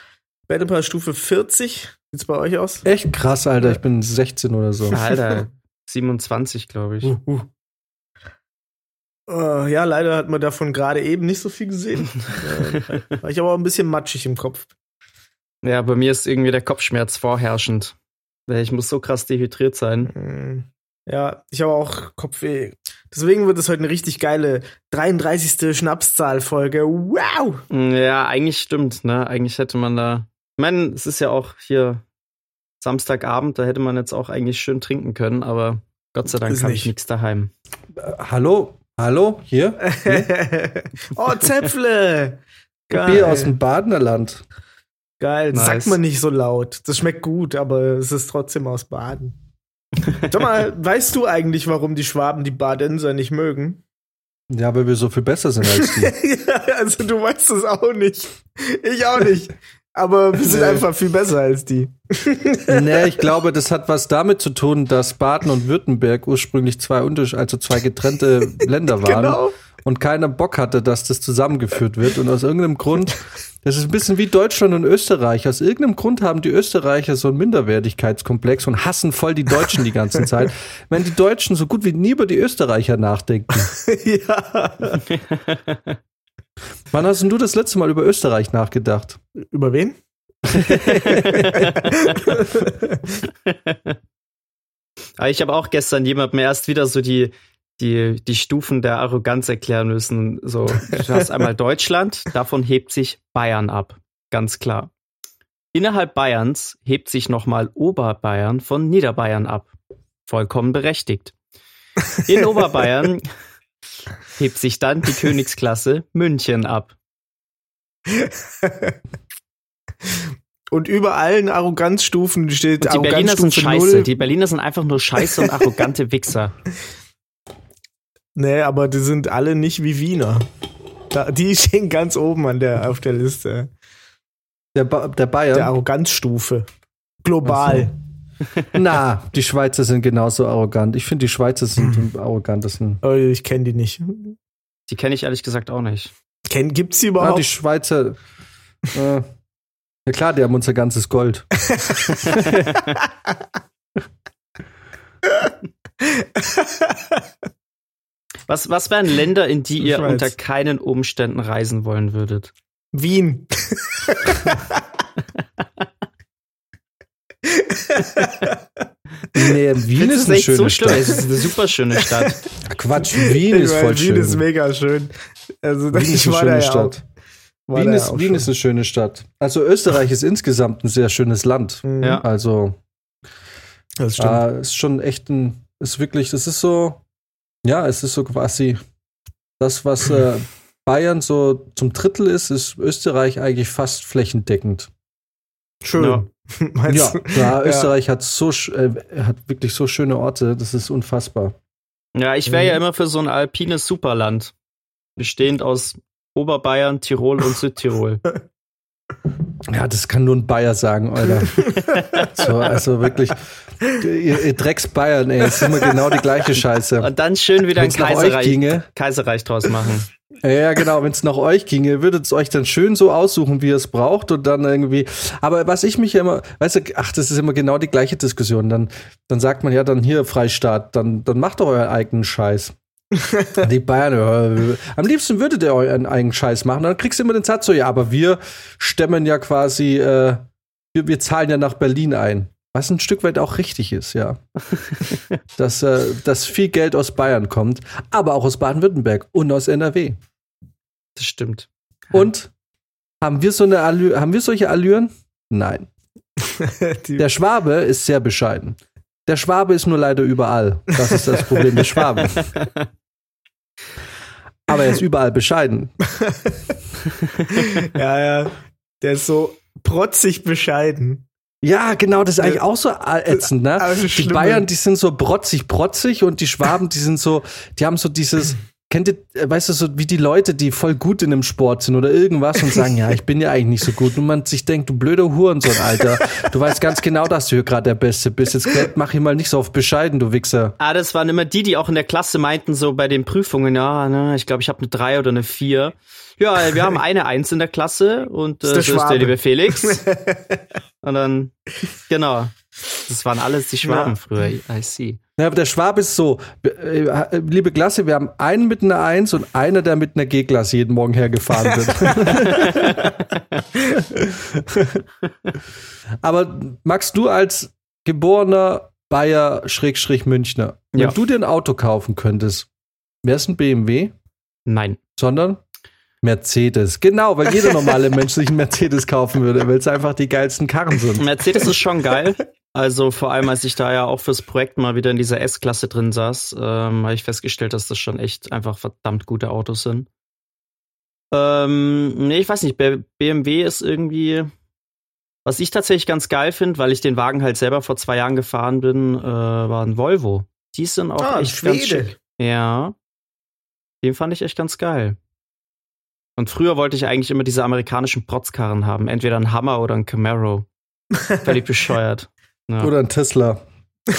Battle Pass Stufe 40. Sieht's bei euch aus? Echt krass, Alter. Ich bin 16 oder so. Alter, <laughs> 27, glaube ich. Uh, uh. Äh, ja, leider hat man davon gerade eben nicht so viel gesehen. <laughs> äh, war ich aber auch ein bisschen matschig im Kopf. Ja, bei mir ist irgendwie der Kopfschmerz vorherrschend. Weil Ich muss so krass dehydriert sein. Mm, Ja, ich habe auch Kopfweh. Deswegen wird es heute eine richtig geile 33. Schnapszahl-Folge. Wow! Ja, eigentlich stimmt, ne? Eigentlich hätte man da. Ich meine, es ist ja auch hier Samstagabend, da hätte man jetzt auch eigentlich schön trinken können, aber Gott sei Dank habe ich nicht. nichts daheim. Äh, hallo? Hallo? Hier? <laughs> oh, Zäpfle! Geil. Bier aus dem Badenerland. Geil. Nice. sagt man nicht so laut. Das schmeckt gut, aber es ist trotzdem aus Baden. <laughs> Sag mal, weißt du eigentlich, warum die Schwaben die Badenser nicht mögen? Ja, weil wir so viel besser sind als die. <laughs> ja, also du weißt es auch nicht. Ich auch nicht. Aber wir sind Nee. einfach viel besser als die. <laughs> nee, ich glaube, das hat was damit zu tun, dass Baden und Württemberg ursprünglich zwei Unterschied, also zwei getrennte <laughs> Länder waren. Genau. Und keiner Bock hatte, dass das zusammengeführt wird. Und aus irgendeinem Grund, das ist ein bisschen wie Deutschland und Österreich. Aus irgendeinem Grund haben die Österreicher so einen Minderwertigkeitskomplex und hassen voll die Deutschen die ganze <laughs> Zeit. Wenn die Deutschen so gut wie nie über die Österreicher nachdenken. ja. Wann hast denn du das letzte Mal über Österreich nachgedacht? Über wen? <laughs> Aber ich habe auch gestern jemandem erst wieder so die, die, die Stufen der Arroganz erklären müssen. So, du hast einmal Deutschland, davon hebt sich Bayern ab. Ganz klar. Innerhalb Bayerns hebt sich nochmal Oberbayern von Niederbayern ab. Vollkommen berechtigt. In Oberbayern <laughs> hebt sich dann die Königsklasse München ab. Und über allen Arroganzstufen steht Und die Berliner sind scheiße. null. Die Berliner sind einfach nur scheiße und arrogante Wichser. Nee, aber die sind alle nicht wie Wiener. Da, die <laughs> stehen ganz oben an der, auf der Liste. Der, ba der Bayern? Der Arroganzstufe. Global. Na, die Schweizer sind genauso arrogant. Ich finde, die Schweizer sind am arrogantesten. Oh, ich kenne die nicht. Die kenne ich ehrlich gesagt auch nicht. Kenn, gibt's die überhaupt? die Schweizer. Äh, ja klar, die haben unser ganzes Gold. <laughs> Was, was wären Länder, in die ihr Schweiz. unter keinen Umständen reisen wollen würdet? Wien. <laughs> Nee, Wien Das ist eine schöne so schlimm. Stadt. Es ist eine super schöne Stadt. <laughs> Quatsch, Wien ist voll meine, schön. Wien ist mega schön. Also, Wien <laughs> ist eine schöne Stadt. Wien, ist, Wien ist eine schöne Stadt. Also Österreich ist insgesamt ein sehr schönes Land. Mhm, Ja. Also Das stimmt. äh, ist schon echt ein, ist wirklich, das ist so, ja, es ist so quasi das, was äh, <laughs> Bayern so zum Drittel ist, ist Österreich eigentlich fast flächendeckend. Schön. Ja. <laughs> Meinst Ja, du? ja, Österreich hat so, äh, hat wirklich so schöne Orte, das ist unfassbar. Ja, ich wäre ja Mhm. immer für so ein alpines Superland. Bestehend aus Oberbayern, Tirol und Südtirol. <laughs> Ja, das kann nur ein Bayer sagen, Alter. <laughs> so, also wirklich, ihr, Drecks Bayern, ey, es ist immer genau die gleiche Scheiße. Und dann schön wieder ein Wenn's euch Kaiserreich, ginge, Kaiserreich draus machen. ja genau, wenn es nach euch ginge, würdet ihr euch dann schön so aussuchen, wie ihr es braucht und dann irgendwie. Aber was ich mich ja immer, weißt du, ach, das ist immer genau die gleiche Diskussion. Dann, dann sagt man ja dann hier Freistaat, dann, dann macht doch euren eigenen Scheiß. <laughs> Die Bayern, am liebsten würdet ihr euren eigenen Scheiß machen. Dann kriegst du immer den Satz so, ja, aber wir stemmen ja quasi, äh, wir, wir zahlen ja nach Berlin ein. Was ein Stück weit auch richtig ist, ja. <laughs> dass, äh, dass viel Geld aus Bayern kommt, aber auch aus Baden-Württemberg und aus NRW. Das stimmt. Und haben wir so eine Allü haben wir solche Allüren? Nein. <laughs> Der Schwabe ist sehr bescheiden. Der Schwabe ist nur leider überall. Das ist das Problem des Schwaben. <laughs> Aber er ist überall bescheiden. ja, ja. Der ist so protzig bescheiden. Ja, genau, das ist eigentlich auch so ätzend, ne? Die Bayern, die sind so brotzig, brotzig und die Schwaben, die sind so, die haben so dieses kennt ihr, äh, weißt du, so wie die Leute, die voll gut in einem Sport sind oder irgendwas und sagen, ja, ich bin ja eigentlich nicht so gut. Und man sich denkt, du blöder Hurensohn, Alter. Du weißt ganz genau, dass du hier gerade der Beste bist. Jetzt mach ich mal nicht so auf bescheiden, du Wichser. Ah, das waren immer die, die auch in der Klasse meinten, so bei den Prüfungen, ja, ne, ich glaube, ich habe eine drei oder eine vier. Ja, wir haben eine Eins in der Klasse und äh, Ist der so ist der liebe Felix. <laughs> und dann, genau. Das waren alles die Schwaben Ja. früher, I see. Ja, aber der Schwab ist so, äh, äh, liebe Klasse, wir haben einen mit einer Eins und einer, der mit einer G-Klasse jeden Morgen hergefahren wird. <laughs> aber Max, du als geborener Bayer Schrägstrich Münchner, wenn Ja. du dir ein Auto kaufen könntest, wäre es ein BMW, Nein. sondern Mercedes. Genau, weil jeder normale Mensch sich einen Mercedes kaufen würde, weil es einfach die geilsten Karren sind. Mercedes ist schon geil. Also vor allem, als ich da ja auch fürs Projekt mal wieder in dieser S-Klasse drin saß, ähm, habe ich festgestellt, dass das schon echt einfach verdammt gute Autos sind. Ähm, nee, ich weiß nicht, BMW ist irgendwie, was ich tatsächlich ganz geil finde, weil ich den Wagen halt selber vor zwei Jahren gefahren bin, äh, war ein Volvo. Die sind auch Ah, echt ganz Schwede. schick. Ja. Den fand ich echt ganz geil. Und früher wollte ich eigentlich immer diese amerikanischen Protzkarren haben. Entweder ein Hammer oder ein Camaro. <laughs> Völlig bescheuert. Ja. Oder ein Tesla. <laughs>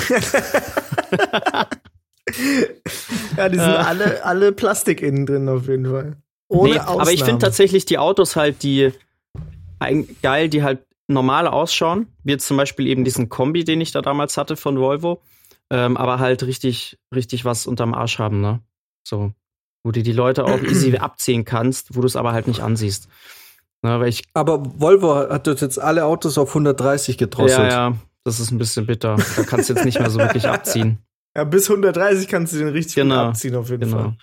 ja, die sind Äh. alle, alle Plastik innen drin auf jeden Fall. Ohne nee, Ausnahme. aber ich finde tatsächlich die Autos halt, die ein- geil, die halt normal ausschauen. Wie jetzt zum Beispiel eben diesen Kombi, den ich da damals hatte von Volvo. Ähm, aber halt richtig, richtig was unterm Arsch haben, ne? So. Wo du die Leute auch <clears throat> easy abziehen kannst, wo du es aber halt nicht ansiehst. Ne, weil ich, Aber Volvo hat das jetzt alle Autos auf 130 gedrosselt. ja, ja, das ist ein bisschen bitter. Da kannst du jetzt nicht mehr so wirklich abziehen. <laughs> Ja, bis 130 kannst du den richtig Genau, gut abziehen auf jeden Genau. Fall.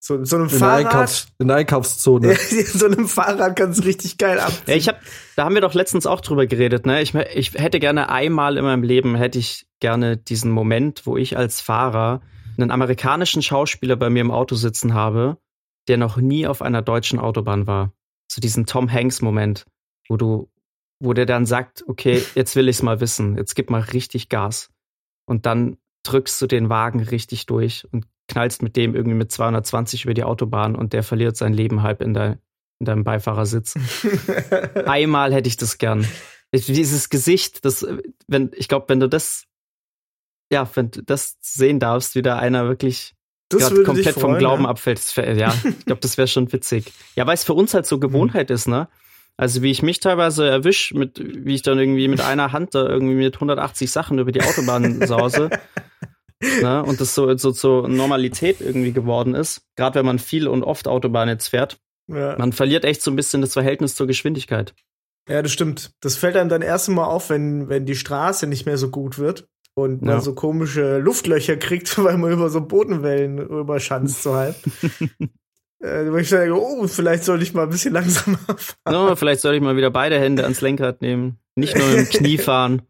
So, so einem In, der Fahrrad, Einkaufs-, in der Einkaufszone. <laughs> so einem Fahrrad kannst du richtig geil abziehen. Ja, ich hab, da haben wir doch letztens auch drüber geredet, ne? Ich, ich hätte gerne einmal in meinem Leben, hätte ich gerne diesen Moment, wo ich als Fahrer einen amerikanischen Schauspieler bei mir im Auto sitzen habe, der noch nie auf einer deutschen Autobahn war. So diesen Tom Hanks-Moment, wo du, wo der dann sagt, okay, jetzt will ich's mal wissen, jetzt gib mal richtig Gas. Und dann drückst du den Wagen richtig durch und knallst mit dem irgendwie mit 220 über die Autobahn und der verliert sein Leben halb in, dein, in deinem Beifahrersitz. <laughs> Einmal hätte ich das gern. Ich- Dieses Gesicht, das, wenn, ich glaube, wenn du das, ja, wenn du das sehen darfst, wie da einer wirklich das würde komplett dich vom freuen, Glauben ja? abfällt, das wär, ja, ich glaube, das wäre schon witzig. Ja, weil es für uns halt so Gewohnheit ist, ne? Also wie ich mich teilweise erwisch, mit, wie ich dann irgendwie mit einer <laughs> Hand da irgendwie mit 180 Sachen über die Autobahn sause. <laughs> ne? Und das so, so zur Normalität irgendwie geworden ist. Gerade wenn man viel und oft Autobahn jetzt fährt. Ja. Man verliert echt so ein bisschen das Verhältnis zur Geschwindigkeit. ja, das stimmt. Das fällt einem dann erst mal auf, wenn, wenn die Straße nicht mehr so gut wird und man Ja. so komische Luftlöcher kriegt, <laughs> weil man über so Bodenwellen überschanzt so halb. Äh, wo ich sage, oh, vielleicht sollte ich mal ein bisschen langsamer <laughs> fahren. No, vielleicht sollte ich mal wieder beide Hände ans Lenkrad nehmen. Nicht nur im Knie <laughs> fahren.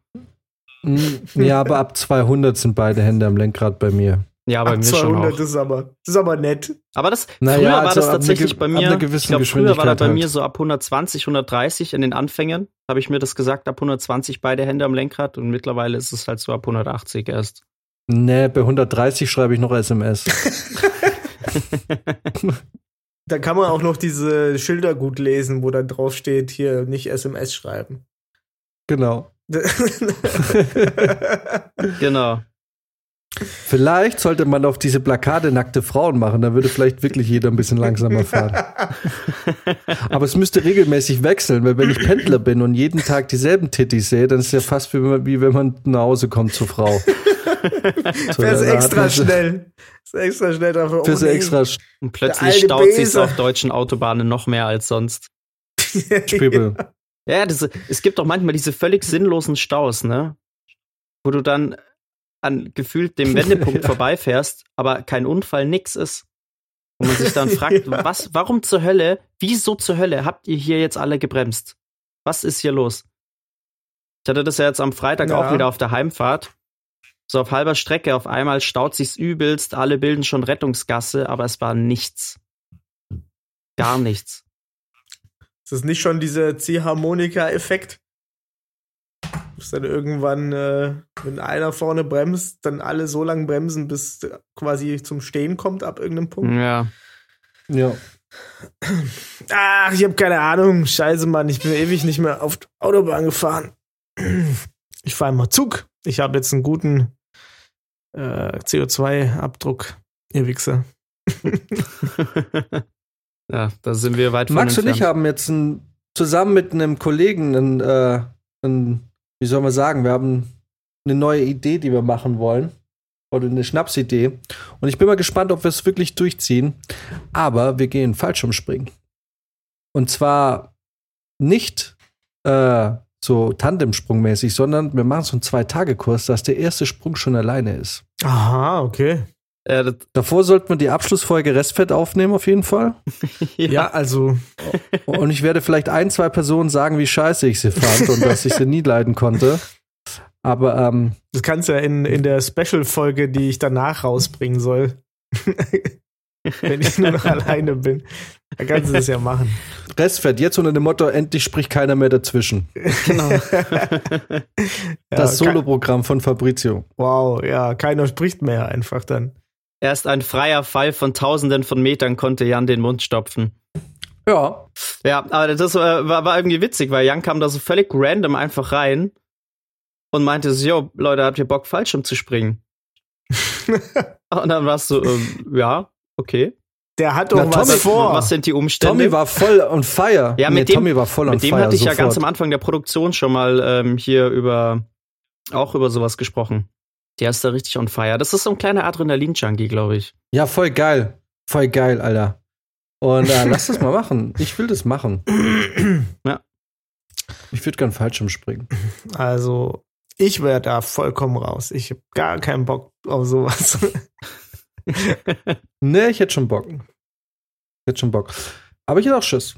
Mm, Ja, aber ab 200 sind beide Hände am Lenkrad bei mir. Ja, bei Ab mir schon 200 auch. ist aber, das ist aber nett. Aber das, Naja, früher war also das tatsächlich ge- bei mir. einer gewissen ich glaube, früher war das bei halt. mir so ab 120, 130 in den Anfängen. Habe ich mir das gesagt, ab 120 beide Hände am Lenkrad und mittlerweile ist es halt so ab 180 erst. Nee, bei 130 schreibe ich noch SMS. <laughs> <laughs> Da kann man auch noch diese Schilder gut lesen, wo dann drauf steht, hier nicht SMS schreiben. genau. <laughs> Genau. Vielleicht sollte man auf diese Plakate nackte Frauen machen, dann würde vielleicht wirklich jeder ein bisschen langsamer fahren. <laughs> Aber es müsste regelmäßig wechseln, weil wenn ich Pendler bin und jeden Tag dieselben Tittis sehe, dann ist es ja fast wie, wenn man- wie wenn man nach Hause kommt zur Frau. <laughs> Fährst extra schnell. Ist extra schnell dafür. Fährst oh, extra Und plötzlich staut sich auf deutschen Autobahnen noch mehr als sonst. <laughs> Spiegel. Ja, das, es gibt doch manchmal diese völlig sinnlosen Staus, ne? Wo du dann an gefühlt dem <laughs> Wendepunkt Ja. vorbeifährst, aber kein Unfall, nix ist. Und man sich dann fragt, Ja. was, warum zur Hölle, wieso zur Hölle habt ihr hier jetzt alle gebremst? Was ist hier los? Ich hatte das ja jetzt am Freitag Ja. auch wieder auf der Heimfahrt. So auf halber Strecke, auf einmal staut sich's übelst, alle bilden schon Rettungsgasse, aber es war nichts. Gar <laughs> nichts. Ist das nicht schon dieser Ziehharmonika-Effekt? Ist dann irgendwann, äh, wenn einer vorne bremst, dann alle so lange bremsen, bis quasi zum Stehen kommt ab irgendeinem Punkt. Ja. Ja. Ach, ich habe keine Ahnung. Scheiße, Mann, ich bin ewig nicht mehr auf die Autobahn gefahren. Ich fahre immer Zug. Ich habe jetzt einen guten äh, CO2-Abdruck, ihr Wichser. <laughs> ja, da sind wir weit von Max und ich entfernt. haben jetzt ein, zusammen mit einem Kollegen ein, äh, ein, wie soll man sagen, wir haben eine neue Idee, die wir machen wollen. Oder eine Schnapsidee. Und ich bin mal gespannt, ob wir es wirklich durchziehen. Aber wir gehen Fallschirmspringen. Und zwar nicht äh, so Tandemsprungmäßig, sondern wir machen so einen Zwei-Tage-Kurs, dass der erste Sprung schon alleine ist. Aha, okay. Äh, Davor sollten wir die Abschlussfolge Restfett aufnehmen, auf jeden Fall. <laughs> Ja, also, <laughs> Und ich werde vielleicht ein, zwei Personen sagen, wie scheiße ich sie fand und dass ich sie nie leiden konnte. Aber ähm, das kannst du ja in, in der Special-Folge, die ich danach rausbringen soll. <laughs> Wenn ich nur noch alleine bin. Da kannst du das ja machen. Restfett jetzt unter dem Motto, endlich spricht keiner mehr dazwischen. genau. <laughs> Das Soloprogramm von Fabrizio. Wow, ja, keiner spricht mehr einfach dann. Erst ein freier Fall von Tausenden von Metern konnte Jan den Mund stopfen. Ja. Ja, aber das äh, war, war irgendwie witzig, weil Jan kam da so völlig random einfach rein und meinte so, yo, Leute, habt ihr Bock, Fallschirm zu springen? <laughs> und dann warst du, ähm, ja, okay. Der hat doch Na, was Tommy, vor. Was sind die Umstände? Tommy war voll on fire. Ja, mit dem- Tommy war voll on Mit dem fire. hatte ich ja sofort. ganz am Anfang der Produktion schon mal ähm, hier über auch über sowas gesprochen. Der ist da richtig on fire. Das ist so ein kleiner Adrenalin-Junkie, glaube ich. Ja, voll geil. Voll geil, Alter. Und äh, lass das mal machen. <laughs> Ich will das machen. Ja. Ich würde gern Fallschirm springen. Also, ich wäre da vollkommen raus. Ich habe gar keinen Bock auf sowas. <laughs> Nee, ich hätte schon Bock. Ich hätte schon Bock. Aber ich hätte auch Schiss.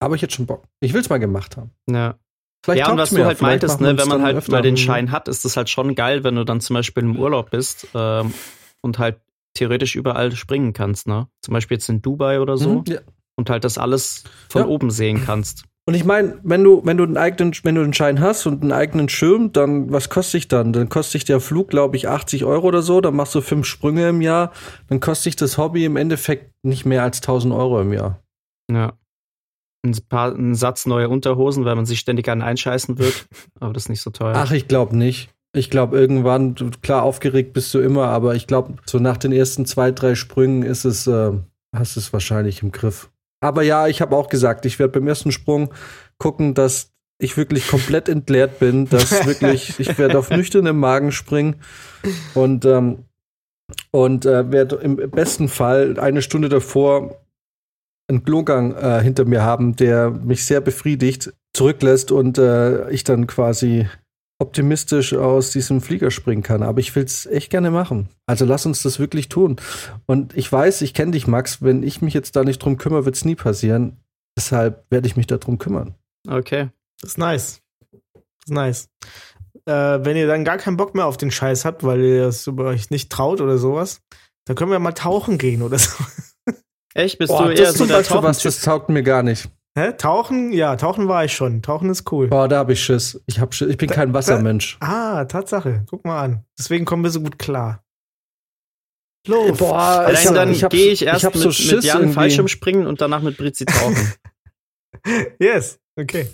Aber ich hätte schon Bock. Ich will es mal gemacht haben. Ja. Vielleicht ja, und was du halt meintest, ne, wenn man halt mal den Schein hat, ist das halt schon geil, wenn du dann zum Beispiel im Urlaub bist ähm, und halt theoretisch überall springen kannst, ne? Zum Beispiel jetzt in Dubai oder so Mhm, ja. und halt das alles von Ja. oben sehen kannst. Und ich meine, wenn du, wenn du einen eigenen, wenn du einen Schein hast und einen eigenen Schirm, dann was kostet dich dann? Dann kostet dich der Flug, glaube ich, 80 Euro oder so. Dann machst du fünf Sprünge im Jahr. Dann kostet dich das Hobby im Endeffekt nicht mehr als 1000 Euro im Jahr. Ja. Ein, paar, ein Satz neue Unterhosen, weil man sich ständig an einscheißen wird. <laughs> Aber das ist nicht so teuer. Ach, ich glaube nicht. Ich glaube irgendwann, klar aufgeregt bist du immer, aber ich glaube so nach den ersten zwei, drei Sprüngen ist es, äh, hast du es wahrscheinlich im Griff. Aber ja, ich habe auch gesagt, ich werde beim ersten Sprung gucken, dass ich wirklich komplett entleert bin, dass <laughs> wirklich, ich werde auf nüchternem Magen springen und ähm, und äh, werde im besten Fall eine Stunde davor einen Klogang äh, hinter mir haben, der mich sehr befriedigt, zurücklässt und äh, ich dann quasi optimistisch aus diesem Flieger springen kann. Aber ich will es echt gerne machen. Also lass uns das wirklich tun. Und ich weiß, ich kenne dich, Max. Wenn ich mich jetzt da nicht drum kümmere, wird es nie passieren. Deshalb werde ich mich darum kümmern. Okay. Das ist nice. Das ist nice. Äh, wenn ihr dann gar keinen Bock mehr auf den Scheiß habt, weil ihr es über euch nicht traut oder sowas, dann können wir mal tauchen gehen oder so. Echt? Bist Boah, du eher das so der Beispiel was, das taugt mir gar nicht. Hä? Tauchen? Ja, tauchen war ich schon. Tauchen ist cool. Boah, da habe ich Schiss. Ich, hab Schiss. ich bin kein Wassermensch. Ah, Tatsache. Guck mal an. Deswegen kommen wir so gut klar. Los. Boah, Allein ich hab- dann ich hab- gehe ich ich erst hab mit, so mit Schiss Jan irgendwie. Fallschirm springen und danach mit Brizi tauchen. <laughs> Yes. Okay.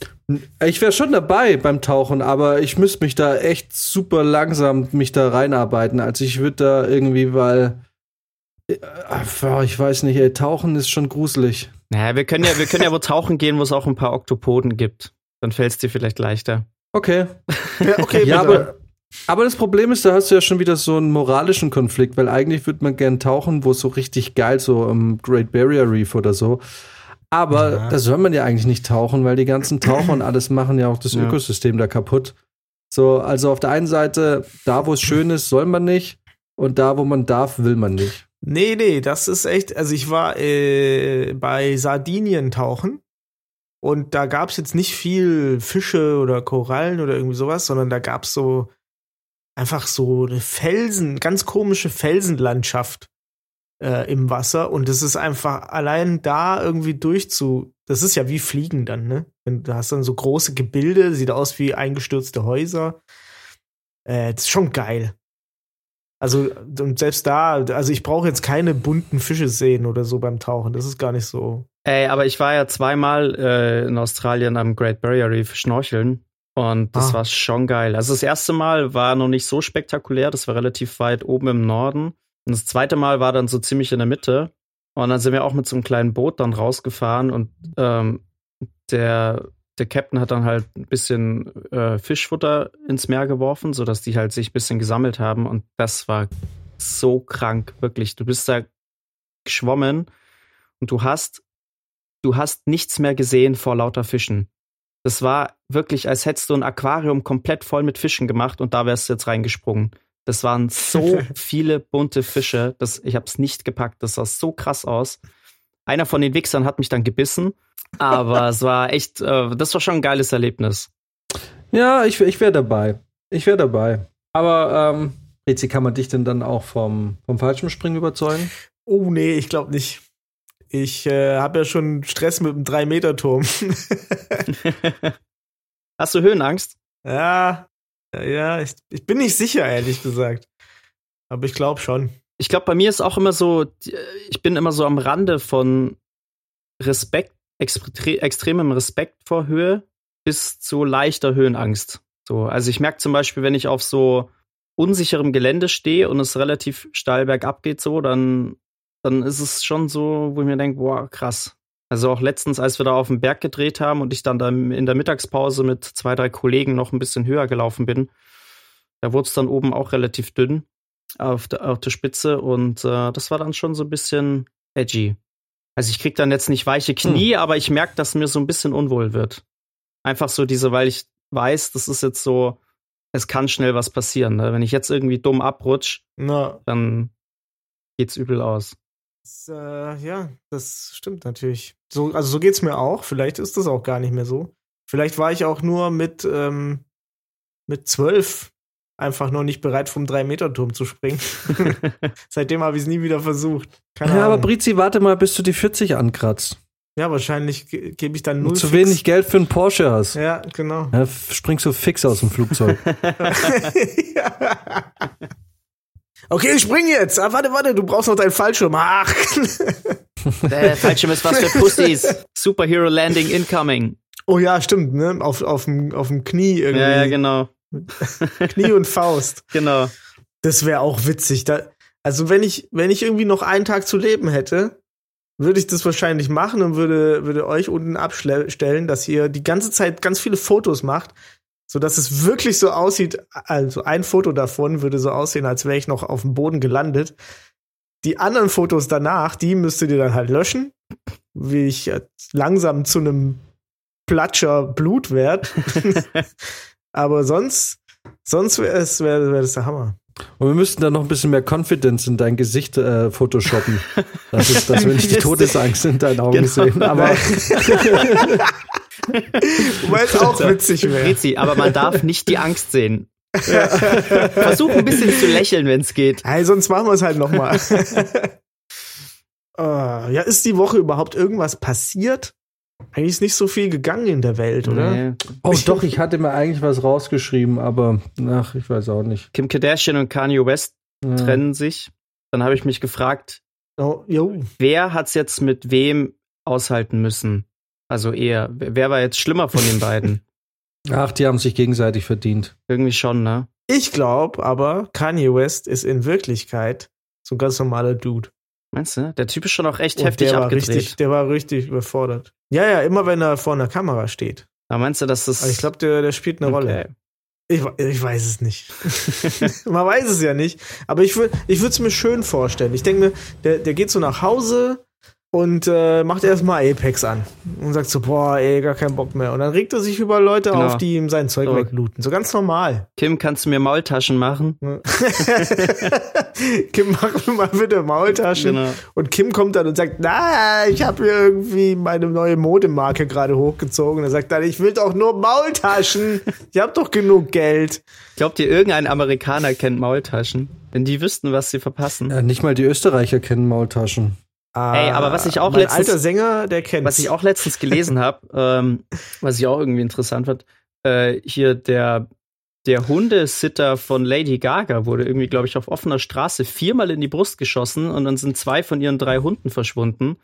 Ich wäre schon dabei beim Tauchen, aber ich müsste mich da echt super langsam mich da reinarbeiten. Also ich würde da irgendwie, weil äh, boah, ich weiß nicht, ey, Tauchen ist schon gruselig. Naja, wir können ja, wir können ja wo tauchen gehen, wo es auch ein paar Oktopoden gibt. Dann fällt es dir vielleicht leichter. Okay. Ja, okay, ja, aber, aber das Problem ist, da hast du ja schon wieder so einen moralischen Konflikt, weil eigentlich würde man gern tauchen, wo es so richtig geil, so im Great Barrier Reef oder so. Aber Ja. da soll man ja eigentlich nicht tauchen, weil die ganzen Taucher und alles machen ja auch das Ja. Ökosystem da kaputt. So, also auf der einen Seite, da wo es schön ist, soll man nicht. Und da, wo man darf, will man nicht. Nee, nee, das ist echt, also ich war äh, bei Sardinien tauchen und da gab's jetzt nicht viel Fische oder Korallen oder irgendwie sowas, sondern da gab's so einfach so eine Felsen, ganz komische Felsenlandschaft. äh, im Wasser und es ist einfach allein da irgendwie durchzu. Das ist ja wie Fliegen dann, ne? Du hast dann so große Gebilde, sieht aus wie eingestürzte Häuser. Äh, das ist schon geil. Also, und selbst da, also ich brauche jetzt keine bunten Fische sehen oder so beim Tauchen. Das ist gar nicht so. Ey, aber ich war ja zweimal äh, in Australien am Great Barrier Reef schnorcheln und das Ah. war schon geil. Also das erste Mal war noch nicht so spektakulär, das war relativ weit oben im Norden. Und das zweite Mal war dann so ziemlich in der Mitte. Und dann sind wir auch mit so einem kleinen Boot dann rausgefahren und ähm, der, der Captain hat dann halt ein bisschen äh, Fischfutter ins Meer geworfen, sodass die halt sich ein bisschen gesammelt haben. Und das war so krank, wirklich. Du bist da geschwommen und du hast, du hast nichts mehr gesehen vor lauter Fischen. Das war wirklich, als hättest du ein Aquarium komplett voll mit Fischen gemacht und da wärst du jetzt reingesprungen. Das waren so <laughs> viele bunte Fische, das, ich habe es nicht gepackt. Das sah so krass aus. Einer von den Wichsern hat mich dann gebissen, aber <laughs> es war echt, äh, das war schon ein geiles Erlebnis. Ja, ich, ich wäre dabei. Ich wäre dabei. Aber, ähm, Rezi, kann man dich denn dann auch vom, vom Fallschirmspringen überzeugen? Oh nee, ich glaube nicht. Ich äh, habe ja schon Stress mit dem 3-Meter-Turm. <laughs> Hast du Höhenangst? ja, ja, ich, ich bin nicht sicher, ehrlich gesagt. Aber ich glaube schon. Ich glaube, bei mir ist auch immer so, ich bin immer so am Rande von Respekt, extre extremem Respekt vor Höhe bis zu leichter Höhenangst. So, also ich merke zum Beispiel, wenn ich auf so unsicherem Gelände stehe und es relativ steil bergab geht, so, dann, dann ist es schon so, wo ich mir denke, boah, krass. Also auch letztens, als wir da auf dem Berg gedreht haben und ich dann da in der Mittagspause mit zwei, drei Kollegen noch ein bisschen höher gelaufen bin, da wurde es dann oben auch relativ dünn auf der, auf der Spitze und äh, das war dann schon so ein bisschen edgy. Also ich krieg dann jetzt nicht weiche Knie, aber ich merke, dass mir so ein bisschen unwohl wird. Einfach so diese, weil ich weiß, das ist jetzt so, es kann schnell was passieren. Ne? Wenn ich jetzt irgendwie dumm abrutsch, Na, dann geht's übel aus. das, äh, ja, das stimmt natürlich. So, also so geht's mir auch. Vielleicht ist das auch gar nicht mehr so. Vielleicht war ich auch nur mit, ähm, mit zwölf einfach noch nicht bereit, vom 3-Meter-Turm zu springen. <laughs> Seitdem habe ich es nie wieder versucht. Keine Ja, aber. Brizi, warte mal, bis du die 40 ankratzt. ja, wahrscheinlich ge gebe ich dann Und zu fix. wenig Geld für einen Porsche hast. Ja, genau. Ja, springst du fix aus dem Flugzeug. ja. <laughs> <laughs> Okay, spring jetzt. Ah, warte, warte, du brauchst noch deinen Fallschirm. Ach. Der Fallschirm ist was für Pussys. Superhero Landing incoming. Oh ja, stimmt, ne? Auf, auf, dem, auf dem Knie irgendwie. Ja, ja, genau. <laughs> Knie und Faust. Genau. Das wäre auch witzig. Da, also wenn ich, wenn ich irgendwie noch einen Tag zu leben hätte, würde ich das wahrscheinlich machen und würde, würde euch unten abstellen, dass ihr die ganze Zeit ganz viele Fotos macht, so dass es wirklich so aussieht. Also ein Foto davon würde so aussehen, als wäre ich noch auf dem Boden gelandet. Die anderen Fotos danach, die müsstet ihr dann halt löschen, wie ich langsam zu einem Platscher Blut werd. <laughs> <laughs> Aber sonst, sonst wäre es wär, wär das der Hammer. Und wir müssten dann noch ein bisschen mehr Confidence in dein Gesicht äh, photoshoppen. <laughs> Das ist, dass wir nicht die Todesangst in deinen Augen Genau. sehen. Aber <laughs> Wobei es auch witzig wäre. Rezi, aber man darf nicht die Angst sehen. Versuch ein bisschen zu lächeln, wenn es geht. Hey, sonst machen wir es halt nochmal. uh, <laughs> ja, ist die Woche überhaupt irgendwas passiert? Eigentlich ist nicht so viel gegangen in der Welt, oder? Nee. oh, doch, ich hatte mir eigentlich was rausgeschrieben, aber ach, ich weiß auch nicht. Kim Kardashian und Kanye West Ja. trennen sich. Dann habe ich mich gefragt, Oh, jo. wer hat's jetzt mit wem aushalten müssen? Also eher, wer war jetzt schlimmer von den beiden? <laughs> Ach, die haben sich gegenseitig verdient. Irgendwie schon, ne? Ich glaube aber, Kanye West ist in Wirklichkeit so ein ganz normaler Dude. Meinst du? Der Typ ist schon auch echt Und heftig der war abgedreht. richtig, der war richtig überfordert. Ja, ja, immer wenn er vor einer Kamera steht. Aber meinst du, dass das. Aber ich glaube, der, der spielt eine Rolle. Okay. Ich, ich weiß es nicht. <laughs> Man weiß es ja nicht. Aber ich würde ich würde es mir schön vorstellen. Ich denke mir, der, der geht so nach Hause und äh, macht erstmal Apex an und sagt so, boah, ey, gar keinen Bock mehr. Und dann regt er sich über Leute Genau. auf, die ihm sein Zeug So. weglooten. So ganz normal. Kim, kannst du mir Maultaschen machen? <laughs> Kim, mach mir mal bitte Maultaschen. Genau. Und Kim kommt dann und sagt, na, ich habe hier irgendwie meine neue Modemarke gerade hochgezogen. Er sagt dann, ich will doch nur Maultaschen. Ich habe doch genug Geld. Glaubt ihr, irgendein Amerikaner kennt Maultaschen? Wenn die wüssten, was sie verpassen. Ja, nicht mal die Österreicher kennen Maultaschen. Ey, aber was ich auch mein letztens- alter Sänger, der kennt Was ich auch letztens gelesen habe, <laughs> ähm, was ich auch irgendwie interessant fand, äh, hier der, der Hundesitter von Lady Gaga wurde irgendwie, glaube ich, auf offener Straße viermal in die Brust geschossen und dann sind zwei von ihren drei Hunden verschwunden.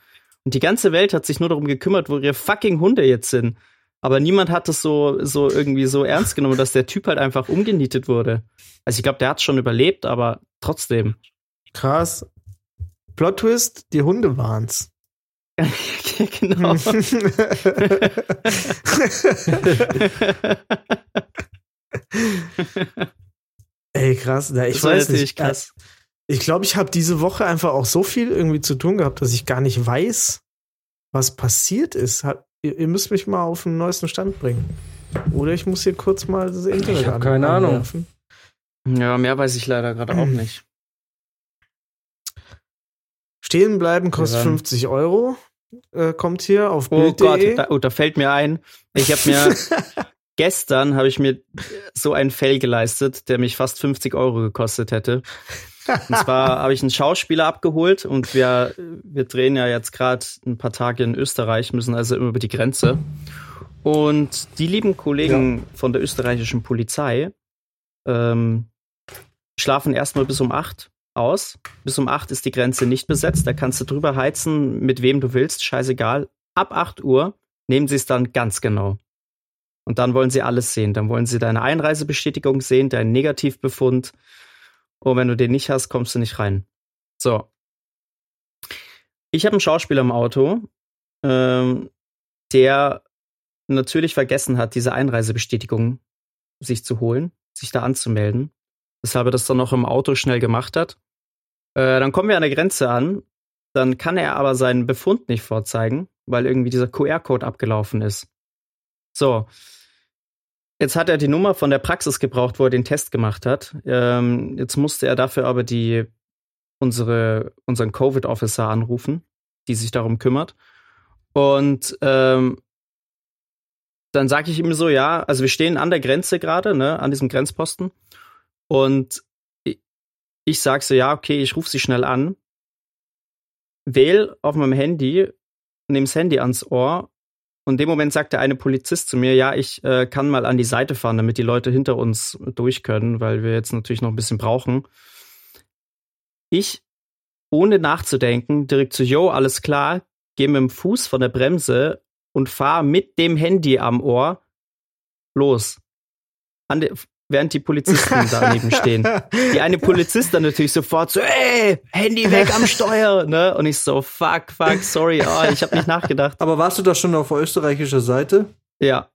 Und die ganze Welt hat sich nur darum gekümmert, wo ihre fucking Hunde jetzt sind. Aber niemand hat es so, so irgendwie so ernst genommen, dass der Typ halt einfach umgenietet wurde. Also ich glaube, der hat schon überlebt, aber trotzdem. krass. Plot Twist, die Hunde waren's. <laughs> genau. <laughs> Ey, krass. Na, ich Das weiß nicht. krass. Ich glaube, ich habe diese Woche einfach auch so viel irgendwie zu tun gehabt, dass ich gar nicht weiß, was passiert ist. Hat, ihr, ihr müsst mich mal auf den neuesten Stand bringen. Oder ich muss hier kurz mal das Internet Ich hab an- keine Ahnung. Ja, mehr weiß ich leider gerade auch <clears throat> nicht. Stehen bleiben kostet Ja, dann- 50 Euro. Äh, kommt hier auf Oh Gott, Bild.de. da, oh, da fällt mir ein. Ich habe mir <laughs> gestern habe ich mir so einen Fell geleistet, der mich fast 50 Euro gekostet hätte. Und zwar <laughs> habe ich einen Schauspieler abgeholt und wir, wir drehen ja jetzt gerade ein paar Tage in Österreich, müssen also immer über die Grenze. Und die lieben Kollegen von der österreichischen Polizei ähm, schlafen erstmal bis um acht aus. Bis um acht ist die Grenze nicht besetzt. Da kannst du drüber heizen, mit wem du willst, scheißegal. Ab 8 Uhr nehmen sie es dann ganz genau. Und dann wollen sie alles sehen. Dann wollen sie deine Einreisebestätigung sehen, deinen Negativbefund. Und wenn du den nicht hast, kommst du nicht rein. So. Ich habe einen Schauspieler im Auto, ähm, der natürlich vergessen hat, diese Einreisebestätigung sich zu holen, sich da anzumelden. Weshalb er das dann noch im Auto schnell gemacht hat. Äh, dann kommen wir an der Grenze an. Dann kann er aber seinen Befund nicht vorzeigen, weil irgendwie dieser QR-Code abgelaufen ist. So. Jetzt hat er die Nummer von der Praxis gebraucht, wo er den Test gemacht hat. Ähm, jetzt musste er dafür aber die unsere, unseren Covid-Officer anrufen, die sich darum kümmert. Und ähm, dann sage ich ihm so, ja, also wir stehen an der Grenze gerade, ne, an diesem Grenzposten. Und ich, sage so, ja, okay, ich rufe sie schnell an. Wähl auf meinem Handy, nehme das Handy ans Ohr. Und in dem Moment sagt der eine Polizist zu mir, ja, ich äh, kann mal an die Seite fahren, damit die Leute hinter uns durch können, weil wir jetzt natürlich noch ein bisschen brauchen. Ich, ohne nachzudenken, direkt zu, yo, alles klar, gehe mit dem Fuß von der Bremse und fahre mit dem Handy am Ohr los. An de, während die Polizisten daneben stehen. Die eine Polizist dann natürlich sofort so, ey, Handy weg am Steuer, ne? Und ich so, fuck, fuck, sorry, oh, ich habe nicht nachgedacht. Aber warst du da schon auf österreichischer Seite? Ja,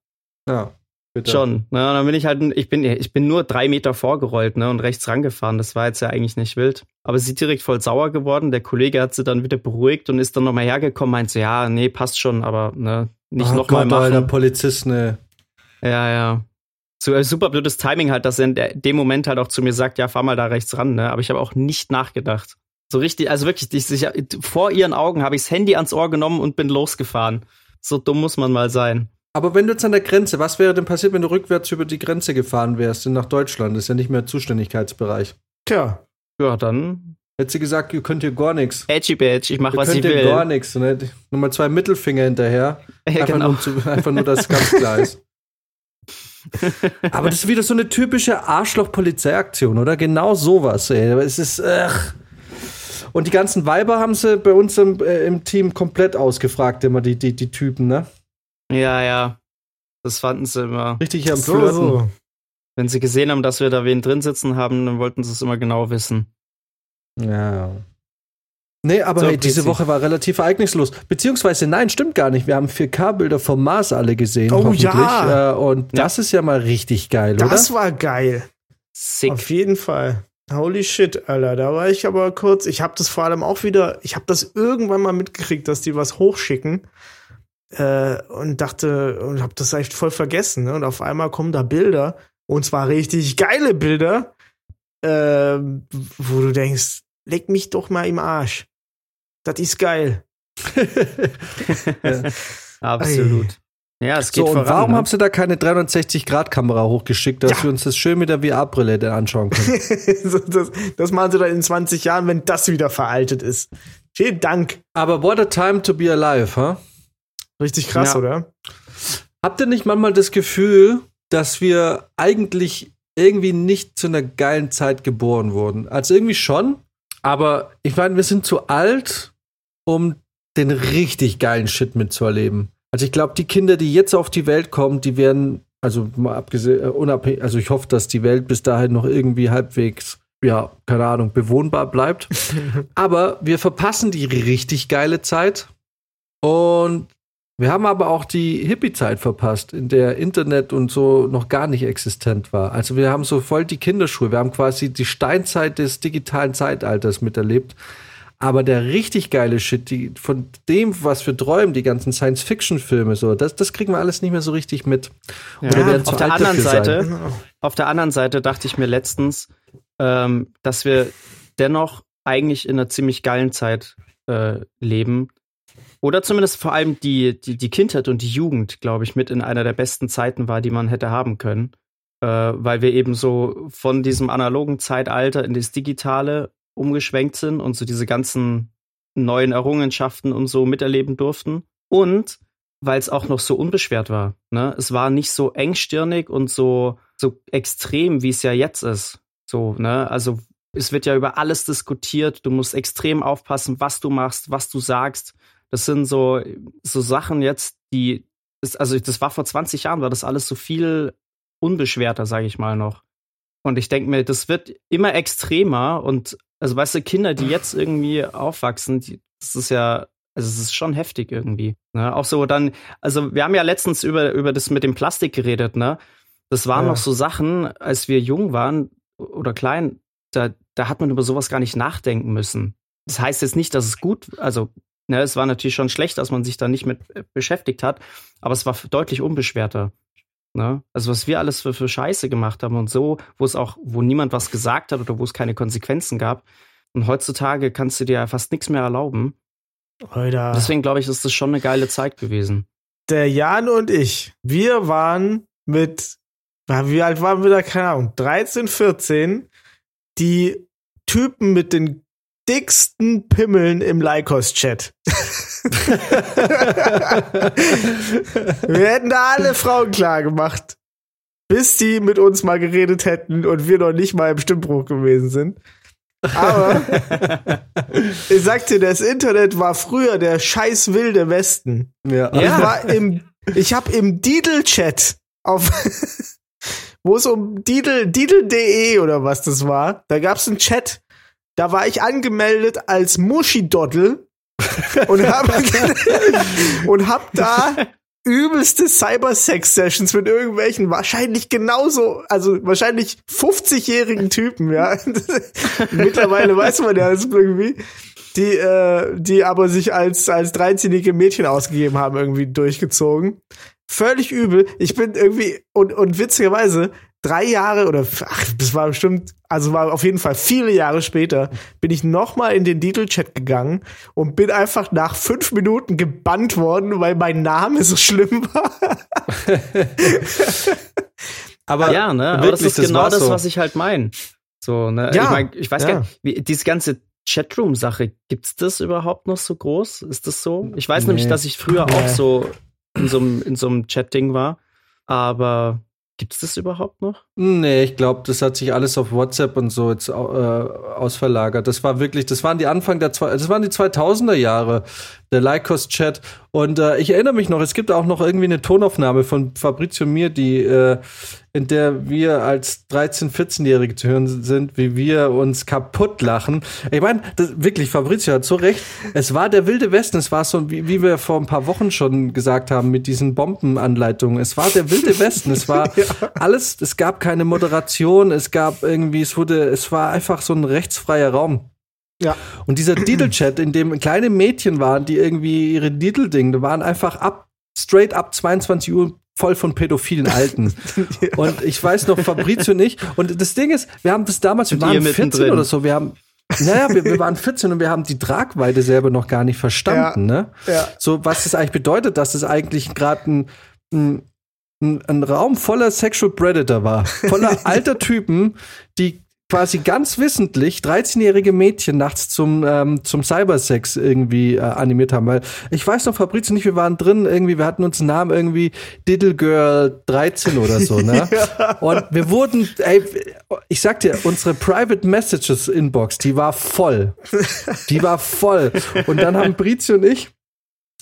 Ja. Bitte. schon. Ne? Und dann bin ich halt, ich bin, ich bin nur drei Meter vorgerollt, ne, und rechts rangefahren. Das war jetzt ja eigentlich nicht wild. Aber sie ist direkt voll sauer geworden. Der Kollege hat sie dann wieder beruhigt und ist dann nochmal hergekommen, meint so, ja, nee, passt schon, aber ne, nicht oh nochmal machen. Alter, Polizist, ne. Ja, ja. So, äh, super blödes Timing halt, dass er in der- dem Moment halt auch zu mir sagt, ja, fahr mal da rechts ran, ne? Aber ich habe auch nicht nachgedacht. So richtig, also wirklich, ich, ich, vor ihren Augen habe ich das Handy ans Ohr genommen und bin losgefahren. So dumm muss man mal sein. Aber wenn du jetzt an der Grenze, was wäre denn passiert, wenn du rückwärts über die Grenze gefahren wärst, nach Deutschland? Das ist ja nicht mehr Zuständigkeitsbereich. Tja, Ja, dann Hätte sie gesagt, ihr könnt hier gar nichts. edgy badge, ich mach, Ihr was ich könnt hier will. gar nichts. Nochmal zwei Mittelfinger hinterher. <laughs> Ja, Einfach, genau. nur, zu, einfach nur, dass es ganz klar ist. <laughs> <laughs> Aber das ist wieder so eine typische Arschloch-Polizeiaktion, oder? Genau sowas, ey. Aber Es ist. Ach. Und die ganzen Weiber haben sie bei uns im, äh, im Team komplett ausgefragt, immer die, die, die Typen, ne? Ja, ja. Das fanden sie immer. Richtig am so, Flirten. so. Wenn sie gesehen haben, dass wir da wen drin sitzen haben, dann wollten sie es immer genau wissen. Ja. Nee, aber So, hey, diese. Woche war relativ ereignislos. Beziehungsweise, nein, stimmt gar nicht. Wir haben 4K-Bilder vom Mars alle gesehen. Oh, hoffentlich. ja. Äh, und Ja. das ist ja mal richtig geil, Das oder? war geil. Sick. Auf jeden Fall. Holy shit, Alter. Da war ich aber kurz. Ich habe das vor allem auch wieder. Ich habe das irgendwann mal mitgekriegt, dass die was hochschicken. Äh, und dachte, und habe das echt voll vergessen. Ne? Und auf einmal kommen da Bilder. Und zwar richtig geile Bilder. Äh, wo du denkst, leg mich doch mal im Arsch. Das ist geil. <laughs> Absolut. Ja, es geht So, und voran. warum ne? haben sie da keine 360-Grad-Kamera hochgeschickt, dass Ja. wir uns das schön mit der VR-Brille dann anschauen können? <laughs> Das, das machen sie dann in 20 Jahren, wenn das wieder veraltet ist. Vielen Dank. Aber what a time to be alive, huh? Richtig krass, Ja. oder? Habt ihr nicht manchmal das Gefühl, dass wir eigentlich irgendwie nicht zu einer geilen Zeit geboren wurden? Also irgendwie schon, aber ich meine, wir sind zu alt, um den richtig geilen Shit mitzuerleben. Also ich glaube, die Kinder, die jetzt auf die Welt kommen, die werden, also mal abgesehen, äh, unabhängig, also ich hoffe, dass die Welt bis dahin noch irgendwie halbwegs, ja, keine Ahnung, bewohnbar bleibt. <laughs> aber wir verpassen die richtig geile Zeit und wir haben aber auch die Hippie-Zeit verpasst, in der Internet und so noch gar nicht existent war. Also wir haben so voll die Kinderschuhe. Wir haben quasi die Steinzeit des digitalen Zeitalters miterlebt. Aber der richtig geile Shit, die, von dem, was wir träumen, die ganzen Science-Fiction-Filme, so, das, das kriegen wir alles nicht mehr so richtig mit. Ja. Oder werden auf der anderen sein. Seite, auf der anderen Seite dachte ich mir letztens, ähm, dass wir dennoch eigentlich in einer ziemlich geilen Zeit äh, leben. Oder zumindest vor allem die, die, die Kindheit und die Jugend, glaube ich, mit in einer der besten Zeiten war, die man hätte haben können. Äh, weil wir eben so von diesem analogen Zeitalter in das Digitale umgeschwenkt sind und so diese ganzen neuen Errungenschaften und so miterleben durften. Und weil es auch noch so unbeschwert war. Ne? Es war nicht so engstirnig und so, so extrem, wie es ja jetzt ist. So, ne? Also es wird ja über alles diskutiert. Du musst extrem aufpassen, was du machst, was du sagst. Das sind so, so Sachen jetzt, die, das, also das war vor 20 Jahren, war das alles so viel unbeschwerter, sage ich mal noch. Und ich denke mir, das wird immer extremer und also weißt du, Kinder, die jetzt irgendwie aufwachsen, die, das ist ja, also es ist schon heftig irgendwie. Ne? Auch so dann, also wir haben ja letztens über, über das mit dem Plastik geredet, ne? Das waren Ja. noch so Sachen, als wir jung waren oder klein, da, da hat man über sowas gar nicht nachdenken müssen. Das heißt jetzt nicht, dass es gut, also ne, es war natürlich schon schlecht, dass man sich da nicht mit äh, beschäftigt hat, aber es war deutlich unbeschwerter. Ne? Also was wir alles für, für Scheiße gemacht haben und so, wo es auch, wo niemand was gesagt hat oder wo es keine Konsequenzen gab. Und heutzutage kannst du dir ja fast nichts mehr erlauben. Alter. Deswegen glaube ich, ist das schon eine geile Zeit gewesen. der Jan und ich, wir waren mit, wie alt waren wir da? Keine Ahnung, 13, 14, die Typen mit den dicksten Pimmeln im Lycos-Chat. wir hätten da alle Frauen klar gemacht, bis die mit uns mal geredet hätten und wir noch nicht mal im Stimmbruch gewesen sind. Aber ich sag dir, das Internet war früher der scheiß wilde Westen. Ja. Ich war im, ich habe im Didel-Chat auf, wo es um Didel, Didel.de oder was das war, da gab's einen Chat, da war ich angemeldet als Muschi-Doddel und hab, <laughs> und hab da übelste Cybersex-Sessions mit irgendwelchen wahrscheinlich genauso, also wahrscheinlich 50-jährigen Typen, ja. <laughs> Mittlerweile weiß man ja das irgendwie. Die, äh, die aber sich als, als 13-jährige Mädchen ausgegeben haben, irgendwie durchgezogen. Völlig übel. Ich bin irgendwie, und, und witzigerweise, drei Jahre oder, ach, das war bestimmt, also war auf jeden Fall viele Jahre später, bin ich nochmal in den Titel-Chat gegangen und bin einfach nach fünf Minuten gebannt worden, weil mein Name so schlimm war. <laughs> Aber ja, ne? Aber das wirklich, ist genau war das, so. was ich halt meine. So, ne? Ja, ich, mein, ich weiß ja. gar nicht, wie, diese ganze Chatroom-Sache, gibt's das überhaupt noch so groß? Ist das so? Ich weiß nämlich, Nee. dass ich früher Nee. auch so in so einem in so einem Chat-Ding war, aber gibt's das überhaupt noch? Nee, ich glaube, das hat sich alles auf WhatsApp und so jetzt äh, ausverlagert. Das war wirklich, das waren die Anfang der das waren die 2000er Jahre. Der Lycos-Chat. Und äh, ich erinnere mich noch, es gibt auch noch irgendwie eine Tonaufnahme von Fabrizio mir, die, äh, in der wir als 13-, 14-Jährige zu hören sind, wie wir uns kaputt lachen. Ich meine, wirklich, Fabrizio hat so recht. Es war der wilde Westen. Es war so, wie, wie wir vor ein paar Wochen schon gesagt haben, mit diesen Bombenanleitungen. Es war der wilde Westen. Es war <laughs> ja. alles, es gab keine Moderation, es gab irgendwie, es wurde, es war einfach so ein rechtsfreier Raum. Ja. Und dieser Diddle-Chat, in dem kleine Mädchen waren, die irgendwie ihre Diddle-Ding, waren einfach ab, straight ab 22 Uhr voll von pädophilen Alten. ja. <laughs> Und ich weiß noch, Fabrizio nicht. Und das Ding ist, wir haben das damals, wir waren 14 oder so, wir haben, naja, wir, wir waren 14 und wir haben die Tragweite selber noch gar nicht verstanden, ja. ne? Ja. So, was das eigentlich bedeutet, dass es eigentlich gerade ein, ein, ein Raum voller Sexual Predator war. Voller <laughs> alter Typen, die quasi ganz wissentlich 13-jährige Mädchen nachts zum, ähm, zum Cybersex irgendwie äh, animiert haben. Weil ich weiß noch, Fabrizio nicht, wir waren drin, irgendwie, wir hatten uns einen Namen irgendwie Diddle Girl 13 oder so, ne? <laughs> ja. Und wir wurden, ey, ich sag dir, unsere Private Messages Inbox, die war voll. Die war voll. Und dann haben Brizio und ich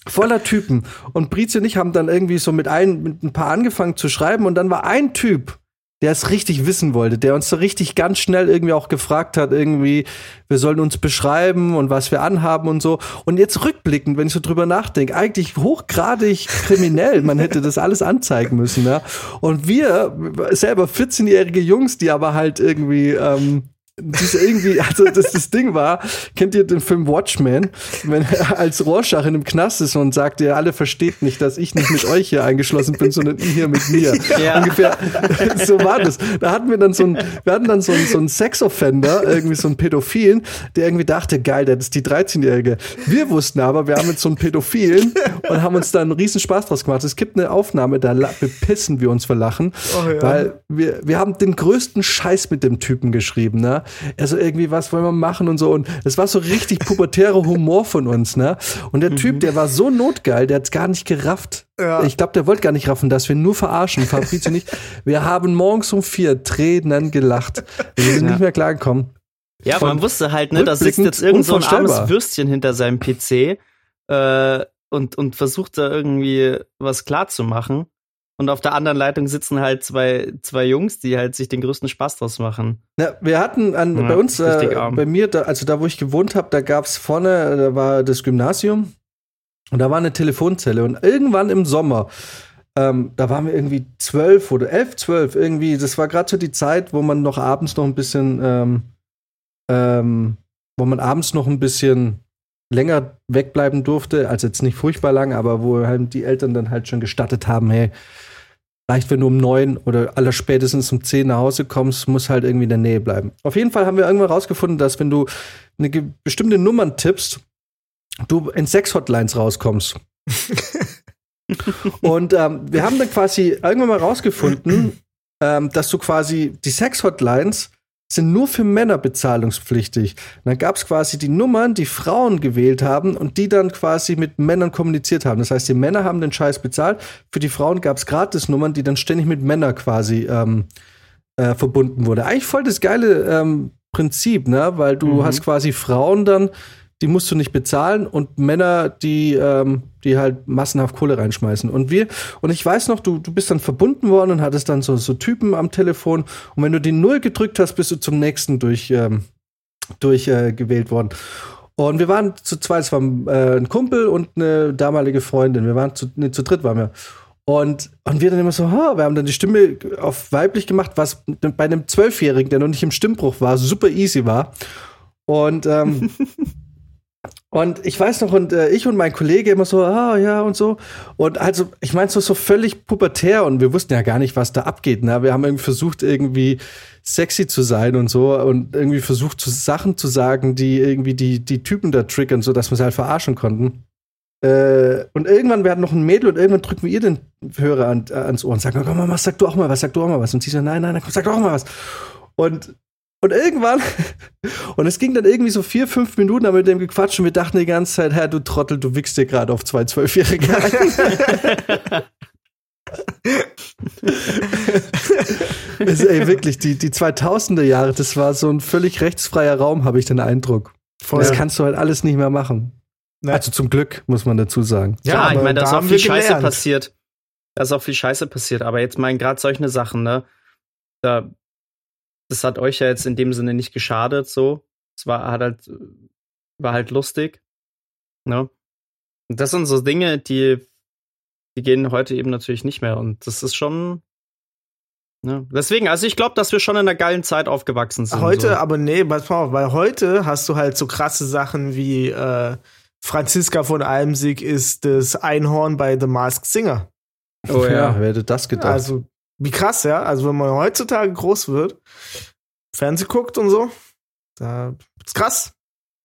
voller Typen. Und Brizio und ich haben dann irgendwie so mit ein, mit ein paar angefangen zu schreiben und dann war ein Typ, der es richtig wissen wollte, der uns so richtig ganz schnell irgendwie auch gefragt hat, irgendwie, wir sollen uns beschreiben und was wir anhaben und so. Und jetzt rückblickend, wenn ich so drüber nachdenke, eigentlich hochgradig kriminell. Man hätte das alles anzeigen müssen, ja. Und wir, selber 14-jährige Jungs, die aber halt irgendwie ähm, diese irgendwie, also das, das Ding war, kennt ihr den Film Watchmen, wenn er als Rorschach in einem Knast ist und sagt, ihr alle versteht nicht, dass ich nicht mit euch hier eingeschlossen bin, sondern ihr hier mit mir. Ja. Ungefähr, so war das. Da hatten wir dann so ein, wir hatten dann so einen, so einen Sex-Offender, irgendwie so einen Pädophilen, der irgendwie dachte, geil, das ist die 13-Jährige. Wir wussten aber, wir haben jetzt so einen Pädophilen und haben uns da einen riesen Spaß draus gemacht. Es gibt eine Aufnahme, da bepissen wir uns vor Lachen, oh, ja. weil wir, wir haben den größten Scheiß mit dem Typen geschrieben, ne? Also irgendwie, was wollen wir machen und so. Und es war so richtig pubertärer Humor von uns, ne? Und der Typ, der war so notgeil, der hat's gar nicht gerafft. Ja. Ich glaube, der wollte gar nicht raffen, dass wir nur verarschen, Fabrizio nicht. Wir haben morgens um vier Tränen gelacht. Wir sind ja. nicht mehr klargekommen. Ja, man wusste halt, ne, da sitzt jetzt irgend so ein armes Würstchen hinter seinem PC äh, und, und versucht da irgendwie was klar zu machen. Und auf der anderen Leitung sitzen halt zwei, zwei Jungs, die halt sich den größten Spaß draus machen. Ja, wir hatten an, ja, bei uns, äh, bei mir, da, also da, wo ich gewohnt habe, da gab es vorne, da war das Gymnasium und da war eine Telefonzelle. Und irgendwann im Sommer, ähm, da waren wir irgendwie zwölf oder elf, zwölf, irgendwie, das war gerade so die Zeit, wo man noch abends noch ein bisschen, ähm, ähm, wo man abends noch ein bisschen länger wegbleiben durfte, also jetzt nicht furchtbar lang, aber wo halt die Eltern dann halt schon gestattet haben, hey, reicht, wenn du um neun oder allerspätestens um zehn nach Hause kommst, muss halt irgendwie in der Nähe bleiben. Auf jeden Fall haben wir irgendwann rausgefunden, dass wenn du eine bestimmte Nummern tippst, du in sechs Hotlines rauskommst. <laughs> und ähm, wir haben dann quasi irgendwann mal rausgefunden, ähm, dass du quasi die Sex-Hotlines sind nur für Männer bezahlungspflichtig. Und dann gab es quasi die Nummern, die Frauen gewählt haben und die dann quasi mit Männern kommuniziert haben. Das heißt, die Männer haben den Scheiß bezahlt. Für die Frauen gab es Gratis-Nummern, die dann ständig mit Männern quasi ähm, äh, verbunden wurde. Eigentlich voll das geile ähm, Prinzip, ne? Weil du mhm. hast quasi Frauen dann die musst du nicht bezahlen und Männer, die, ähm, die halt massenhaft Kohle reinschmeißen. Und wir, und ich weiß noch, du, du bist dann verbunden worden und hattest dann so, so Typen am Telefon. Und wenn du die Null gedrückt hast, bist du zum nächsten durch, ähm, durch äh, gewählt worden. Und wir waren zu zweit, es war äh, ein Kumpel und eine damalige Freundin. Wir waren zu, nee, zu dritt waren wir. Und, und wir dann immer so, ha, wir haben dann die Stimme auf weiblich gemacht, was bei einem Zwölfjährigen, der noch nicht im Stimmbruch war, super easy war. Und ähm, <laughs> Und ich weiß noch, und äh, ich und mein Kollege immer so, ah ja und so. Und also, ich meine, so, so völlig pubertär und wir wussten ja gar nicht, was da abgeht. Ne? Wir haben irgendwie versucht, irgendwie sexy zu sein und so und irgendwie versucht, so Sachen zu sagen, die irgendwie die, die Typen da triggern, so dass wir sie halt verarschen konnten. Äh, und irgendwann werden noch ein Mädel und irgendwann drücken wir ihr den Hörer an, äh, ans Ohr und sagen, komm mal, sag du auch mal was, sag du auch mal was. Und sie so, nein, nein, nein, komm, sag doch auch mal was. Und und irgendwann, <laughs> und es ging dann irgendwie so vier, fünf Minuten, haben wir mit dem gequatscht und wir dachten die ganze Zeit, Herr, du Trottel, du wickst dir gerade auf zwei Zwölfjährige ein. <laughs> also, ey, wirklich, die, die 2000er Jahre, das war so ein völlig rechtsfreier Raum, habe ich den Eindruck. Voll. Das kannst du halt alles nicht mehr machen. Ne? Also zum Glück, muss man dazu sagen. Ja, Ja, ich meine, da ist auch viel Scheiße gelernt. passiert. Da ist auch viel Scheiße passiert. Aber jetzt meinen gerade solche Sachen, ne? Da, das hat euch ja jetzt in dem Sinne nicht geschadet, so. Es war hat halt, war halt lustig. Ne? Und das sind so Dinge, die, die gehen heute eben natürlich nicht mehr. Und das ist schon. Ne? Deswegen, also ich glaube, dass wir schon in einer geilen Zeit aufgewachsen sind. Heute, so. aber nee, pass mal auf, weil heute hast du halt so krasse Sachen wie äh, Franziska von Almsig ist das Einhorn bei The Masked Singer. Oh ja. wer hätte das gedacht? Also, wie krass, ja? Also, wenn man heutzutage groß wird, Fernseh guckt und so, da ist krass.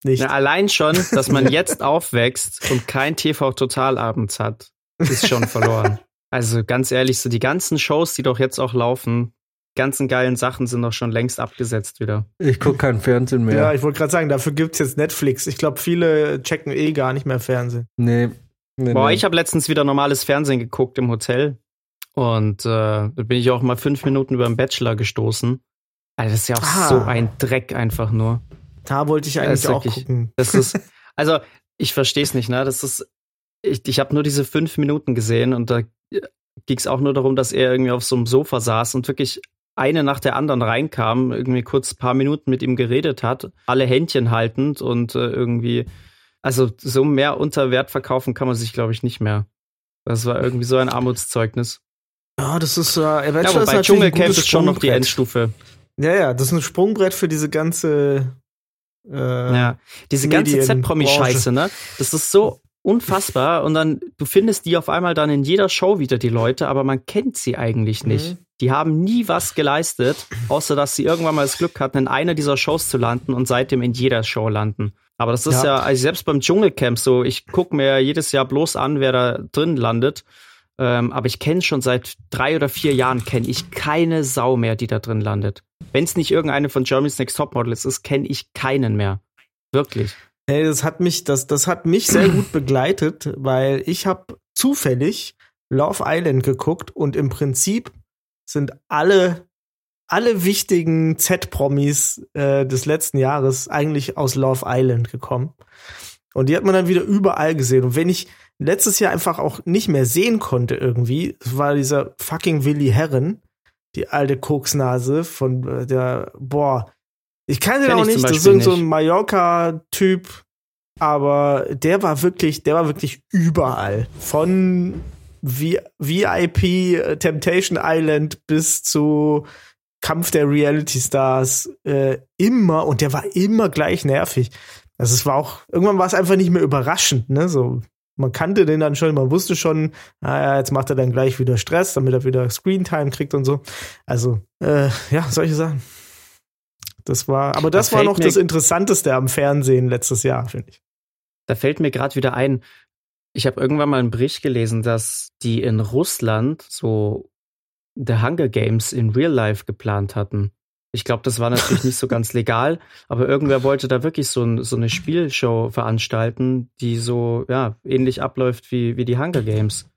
Nicht. Ja, allein schon, dass man <laughs> jetzt aufwächst und kein TV-Totalabends hat, ist schon verloren. Also ganz ehrlich, so die ganzen Shows, die doch jetzt auch laufen, ganzen geilen Sachen sind doch schon längst abgesetzt wieder. ich gucke kein Fernsehen mehr. Ja, ich wollte gerade sagen, dafür gibt's jetzt Netflix. Ich glaube, viele checken eh gar nicht mehr Fernsehen. nee. nee Boah, nee. ich habe letztens wieder normales Fernsehen geguckt im Hotel und äh, da bin ich auch mal fünf Minuten über den Bachelor gestoßen. Also das ist ja auch Ah. so ein Dreck einfach nur. Da wollte ich eigentlich auch wirklich- gucken. Das ist, <laughs> also ich verstehe es nicht, ne? Das ist, ich, ich habe nur diese fünf Minuten gesehen und da ging es auch nur darum, dass er irgendwie auf so einem Sofa saß und wirklich eine nach der anderen reinkam, irgendwie kurz ein paar Minuten mit ihm geredet hat, alle Händchen haltend und äh, irgendwie, also so mehr unter Wert verkaufen kann man sich, glaube ich, nicht mehr. Das war irgendwie so ein Armutszeugnis. Ja, das ist äh, Ja, Adventure ist wobei ein Dschungelcamp ist schon noch die. Endstufe. Ja, ja, das ist ein Sprungbrett für diese ganze äh, Ja, diese ganze Medienbranche. Z-Promi-Scheiße, ne? Das ist so unfassbar und dann, du findest die auf einmal dann in jeder Show wieder, die Leute, aber man kennt sie eigentlich nicht. Mhm. Die haben nie was geleistet, außer dass sie irgendwann mal das Glück hatten, in einer dieser Shows zu landen und seitdem in jeder Show landen. Aber das ist ja, Ja. also selbst beim Dschungelcamp so, ich gucke mir jedes Jahr bloß an, wer da drin landet. Ähm, aber ich kenne schon seit drei oder vier Jahren, kenne ich keine Sau mehr, die da drin landet. Wenn es nicht irgendeine von Germany's Next Topmodels ist, kenne ich keinen mehr. Wirklich. Hey, das hat mich, das, das hat mich sehr gut <clears throat> begleitet, weil ich habe zufällig Love Island geguckt und im Prinzip sind alle, alle wichtigen Z-Promis äh, des letzten Jahres eigentlich aus Love Island gekommen. Und die hat man dann wieder überall gesehen. Und wenn ich letztes Jahr einfach auch nicht mehr sehen konnte irgendwie, war dieser fucking Willy Herren, die alte Koksnase von äh, der, boah, ich kann den auch nicht, das ist irgend so ein nicht. Mallorca-Typ, aber der war wirklich, der war wirklich überall. Von v VIP äh, Temptation Island bis zu Kampf der Reality Stars äh, immer und der war immer gleich nervig. Also es war auch irgendwann war es einfach nicht mehr überraschend, ne? So man kannte den dann schon, man wusste schon, naja, jetzt macht er dann gleich wieder Stress, damit er wieder Screentime kriegt und so. Also äh, ja, solche Sachen. Das war, aber das Da war noch das Interessanteste am Fernsehen letztes Jahr, finde ich. Da fällt mir gerade wieder ein, ich habe irgendwann mal einen Bericht gelesen, dass die in Russland so The Hunger Games in Real Life geplant hatten. Ich glaube, das war natürlich nicht so ganz legal, aber irgendwer wollte da wirklich so, ein, so eine Spielshow veranstalten, die so ja ähnlich abläuft wie, wie die Hunger Games.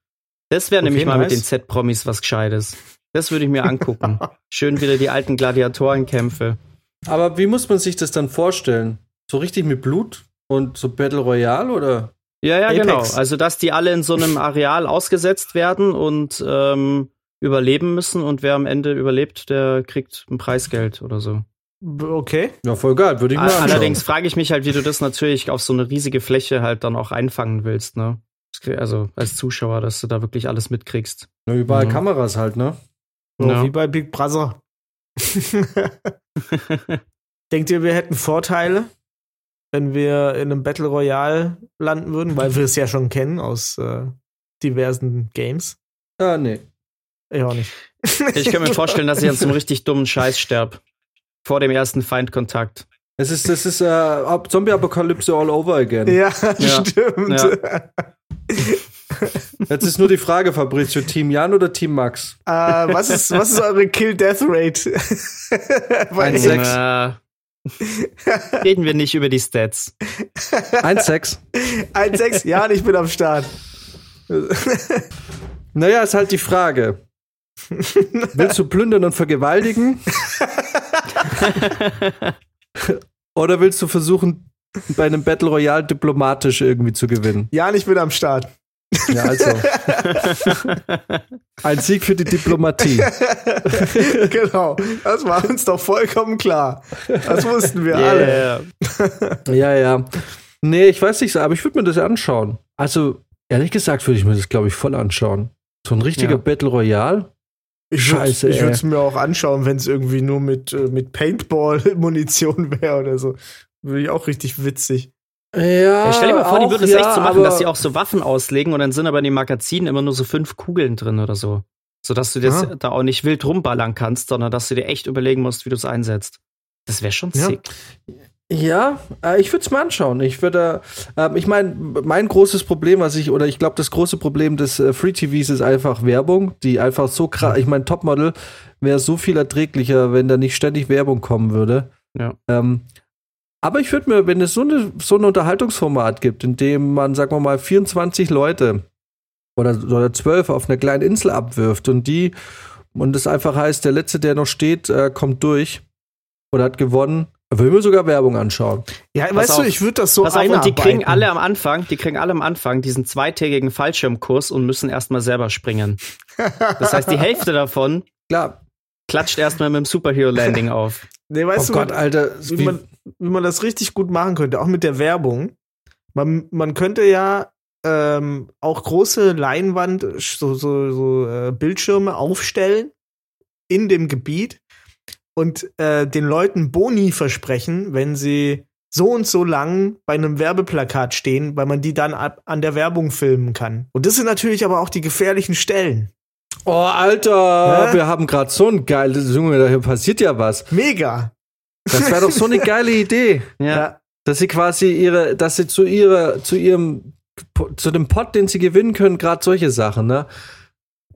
Das wäre Okay, nämlich mal mit nice. den Z-Promis was Gescheites. Das würde ich mir angucken. Schön wieder die alten Gladiatorenkämpfe. Aber wie muss man sich das dann vorstellen? So richtig mit Blut und so Battle Royale oder? Ja, ja, Apex. genau. Also, dass die alle in so einem Areal ausgesetzt werden und ähm, überleben müssen und wer am Ende überlebt, der kriegt ein Preisgeld oder so. Okay. Ja, voll geil, würde ich mal anschauen. Allerdings frage ich mich halt, wie du das natürlich auf so eine riesige Fläche halt dann auch einfangen willst, ne? Also als Zuschauer, dass du da wirklich alles mitkriegst. Ja, überall Mhm. Kameras halt, ne? So, Ja. Wie bei Big Brother. <laughs> Denkt ihr, wir hätten Vorteile, wenn wir in einem Battle Royale landen würden, weil wir es ja schon kennen aus äh, diversen Games? Ja, nee. Ich auch nicht. <laughs> Ich kann mir vorstellen, dass ich an so einem richtig dummen Scheiß sterb. Vor dem ersten Feindkontakt. Es ist, das ist äh, Zombie-Apokalypse all over again. Ja, Ja. stimmt. <laughs> Jetzt ist nur die Frage, Fabrizio, Team Jan oder Team Max? äh, was, ist, was ist eure Kill-Death-Rate? Bei <laughs> Ein Apex? Sechs. Äh, reden wir nicht über die Stats. 1,6. 1,6? Ja, und ich bin am Start. Naja, ist halt die Frage. Willst du plündern und vergewaltigen? Oder willst du versuchen, bei einem Battle Royale diplomatisch irgendwie zu gewinnen. Jan, ich bin am Start. Ja, also. Ein Sieg für die Diplomatie. <laughs> genau. Das war uns doch vollkommen klar. Das wussten wir alle. Yeah. Ja, ja. Nee, ich weiß nicht, aber ich würde mir das anschauen. Also, ehrlich gesagt, würde ich mir das, glaube ich, voll anschauen. So ein richtiger Ja. Battle Royale. Ich Scheiße, würd- Ich würde es mir auch anschauen, wenn es irgendwie nur mit, äh, mit Paintball-Munition <laughs> wäre oder so. Würde ich auch richtig witzig. Ja, Ja, stell dir mal vor, die auch, würden es ja, echt so machen, dass sie auch so Waffen auslegen und dann sind aber in den Magazinen immer nur so fünf Kugeln drin oder so. Sodass du das Ah. da auch nicht wild rumballern kannst, sondern dass du dir echt überlegen musst, wie du es einsetzt. Das wäre schon Ja. sick. Ja, äh, ich würde es mal anschauen. Ich würde, ähm, ich meine, mein großes Problem, was ich, oder ich glaube, das große Problem des äh, Free TVs ist einfach Werbung, die einfach so krass, ich meine, Topmodel wäre so viel erträglicher, wenn da nicht ständig Werbung kommen würde. Ja. Ähm, aber ich würde mir, wenn es so, eine, so ein Unterhaltungsformat gibt, in dem man, sagen wir mal, 24 Leute oder, oder 12 auf einer kleinen Insel abwirft und die, und das einfach heißt, der Letzte, der noch steht, äh, kommt durch oder hat gewonnen, würde mir sogar Werbung anschauen. Ja, Pass weißt du, auf. ich würde das so Pass auf, und die kriegen alle am Anfang, die kriegen alle am Anfang diesen zweitägigen Fallschirmkurs und müssen erstmal selber springen. Das heißt, die Hälfte davon <laughs> Klar. klatscht erstmal mit dem Superhero-Landing <laughs> auf. Nee, weißt oh du, Gott, Alter. wie, Wie, man, wie man das richtig gut machen könnte, auch mit der Werbung. Man, man könnte ja ähm, auch große Leinwand, so, so, so äh, Bildschirme aufstellen in dem Gebiet und äh, den Leuten Boni versprechen, wenn sie so und so lang bei einem Werbeplakat stehen, weil man die dann ab, an der Werbung filmen kann. Und das sind natürlich aber auch die gefährlichen Stellen. oh, Alter, Hä? wir haben gerade so ein geiles Junge, da hier passiert ja was. Mega. Das wäre doch so eine geile Idee, <laughs> Ja. dass sie quasi ihre, dass sie zu ihrer, zu ihrem, zu dem Pot, den sie gewinnen können, gerade solche Sachen, ne?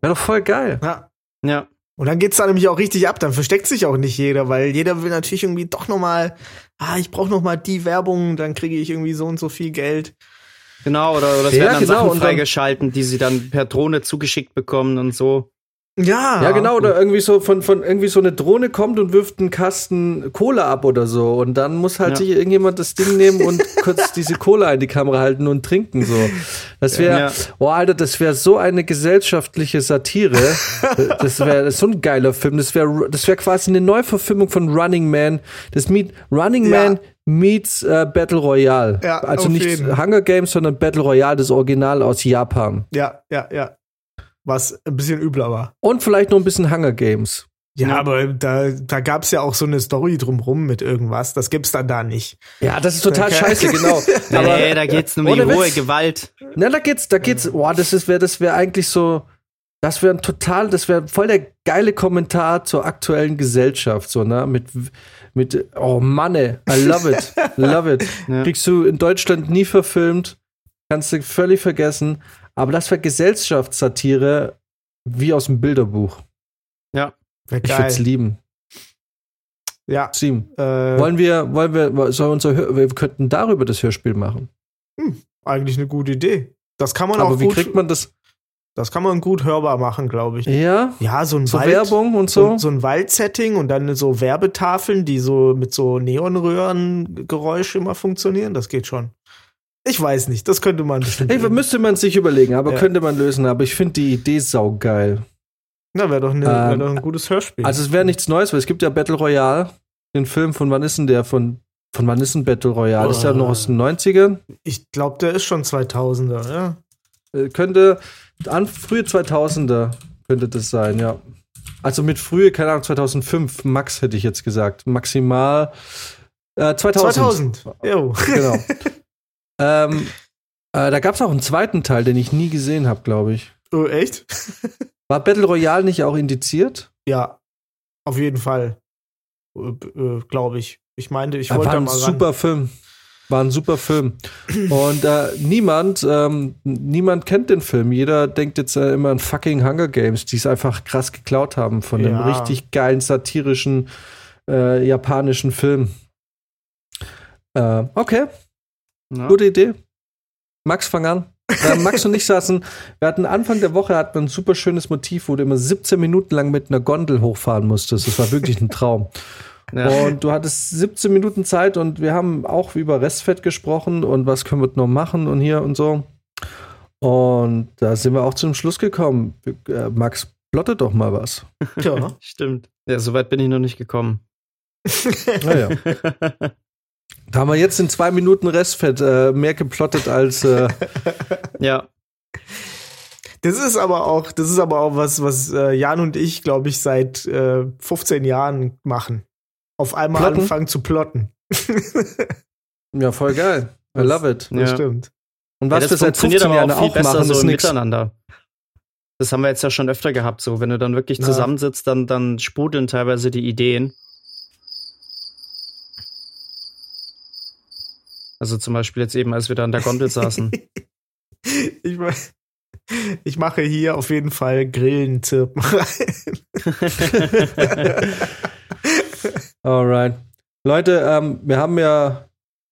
Wäre doch voll geil. ja. Ja. Und dann geht's da nämlich auch richtig ab. Dann versteckt sich auch nicht jeder, weil jeder will natürlich irgendwie doch noch mal, ah, ich brauche noch mal die Werbung, dann kriege ich irgendwie so und so viel Geld. Genau, oder, oder es Ja, werden dann genau, Sachen freigeschalten, die sie dann per Drohne zugeschickt bekommen und so. Ja. Ja, genau, oder irgendwie so von, von irgendwie so eine Drohne kommt und wirft einen Kasten Cola ab oder so. Und dann muss halt Ja. sich irgendjemand das Ding nehmen und <laughs> kurz diese Cola in die Kamera halten und trinken so. Das wäre, Ja. oh Alter, das wäre so eine gesellschaftliche Satire. <laughs> das wäre so ein geiler Film. Das wäre das wäre quasi eine Neuverfilmung von Running Man. Das meet Running Ja. Man meets äh, Battle Royale. Ja, also nicht jeden. Hunger Games, sondern Battle Royale, das Original aus Japan. Ja, ja, ja. Was ein bisschen übler war. Und vielleicht noch ein bisschen Hunger Games. Ja, Ja. aber da, da gab's ja auch so eine Story drumrum mit irgendwas. Das gibt's dann da nicht. Ja, das ist total Okay. scheiße, genau. <laughs> nee, da geht's nur um die Witz. Gewalt. Na, da geht's, da geht's, boah, das ist, wäre, das wäre eigentlich so, das wäre ein total, das wäre voll der geile Kommentar zur aktuellen Gesellschaft, so, ne, mit, mit, oh Mann, ey, I love it, <laughs> love it. Ja. Kriegst du in Deutschland nie verfilmt, kannst du völlig vergessen, aber das wäre Gesellschaftssatire wie aus dem Bilderbuch. Wär Ich würde es geil. lieben. Ja. Sieben. Äh, Wollen wir, wollen wir, soll unser, Hör, wir könnten darüber das Hörspiel machen. eigentlich eine gute Idee. Das kann man Aber auch wie gut, kriegt man das? das kann man gut hörbar machen, glaube ich. Ja, Ja, so ein so Wald, Werbung und so, so. so ein Waldsetting und dann so Werbetafeln, die so mit so Neonröhrengeräusch immer funktionieren. Das geht schon. Ich weiß nicht, das könnte man bestimmt. Ey, irgendwie- müsste man sich überlegen, aber Ja. könnte man lösen. Aber ich finde die Idee saugeil. Na, wäre doch, eine, wär Ähm, doch ein gutes Hörspiel. Also es wäre nichts Neues, weil es gibt ja Battle Royale, den Film von wann ist denn der? Von, von wann ist denn Battle Royale? Ist ja noch aus den 90ern. ich glaube, der ist schon 2000er, ja. Äh, könnte, an frühe 2000er könnte das sein, ja. Also mit frühe, keine Ahnung, 2005, Max hätte ich jetzt gesagt. Maximal äh, 2000. 2000. Jo. Genau. <laughs> ähm, äh, da gab es auch einen zweiten Teil, den ich nie gesehen habe, glaube ich. Oh, echt? <laughs> War Battle Royale nicht auch indiziert? Ja, auf jeden Fall. Äh, äh, glaube ich. Ich meinte, ich wollte war da ein mal ran. super Film. War ein super Film. Und äh, niemand, ähm, niemand kennt den Film. Jeder denkt jetzt äh, immer an fucking Hunger Games, die es einfach krass geklaut haben von dem Ja. richtig geilen satirischen äh, japanischen Film. Äh, okay, Ja. gute Idee. Max, fang an. Äh, Max und ich <laughs> saßen, wir hatten Anfang der Woche hatten wir ein super schönes Motiv, wo du immer 17 Minuten lang mit einer Gondel hochfahren musstest. Das war wirklich ein Traum. <laughs> Ja. Und du hattest 17 Minuten Zeit und wir haben auch über Restfett gesprochen und was können wir noch machen und hier und so. Und da sind wir auch zum Schluss gekommen. Äh, Max, plottet doch mal was. Ja. <laughs> Stimmt. Ja, soweit bin ich noch nicht gekommen. Naja. Da haben wir jetzt in zwei Minuten Restfett äh, mehr geplottet als. Äh, <laughs> ja. Das ist aber auch, das ist aber auch was, was äh, Jan und ich, glaube ich, seit äh, 15 Jahren machen. Auf einmal Plotten? anfangen zu plotten. <laughs> ja, voll geil. I love it. Das Ja. stimmt. Und ja, was das wir seit funktioniert 15 aber Jahren auch viel auch besser machen, so ist im nichts. Miteinander. Das haben wir jetzt ja schon öfter gehabt, so. Wenn du dann wirklich Ja. zusammensitzt, dann, dann sprudeln teilweise die Ideen. Also zum Beispiel jetzt eben, als wir da an der Gondel saßen. <laughs> Ich, ich mache hier auf jeden Fall Grillenzirpen rein. <laughs> Alright. Leute, ähm, wir haben ja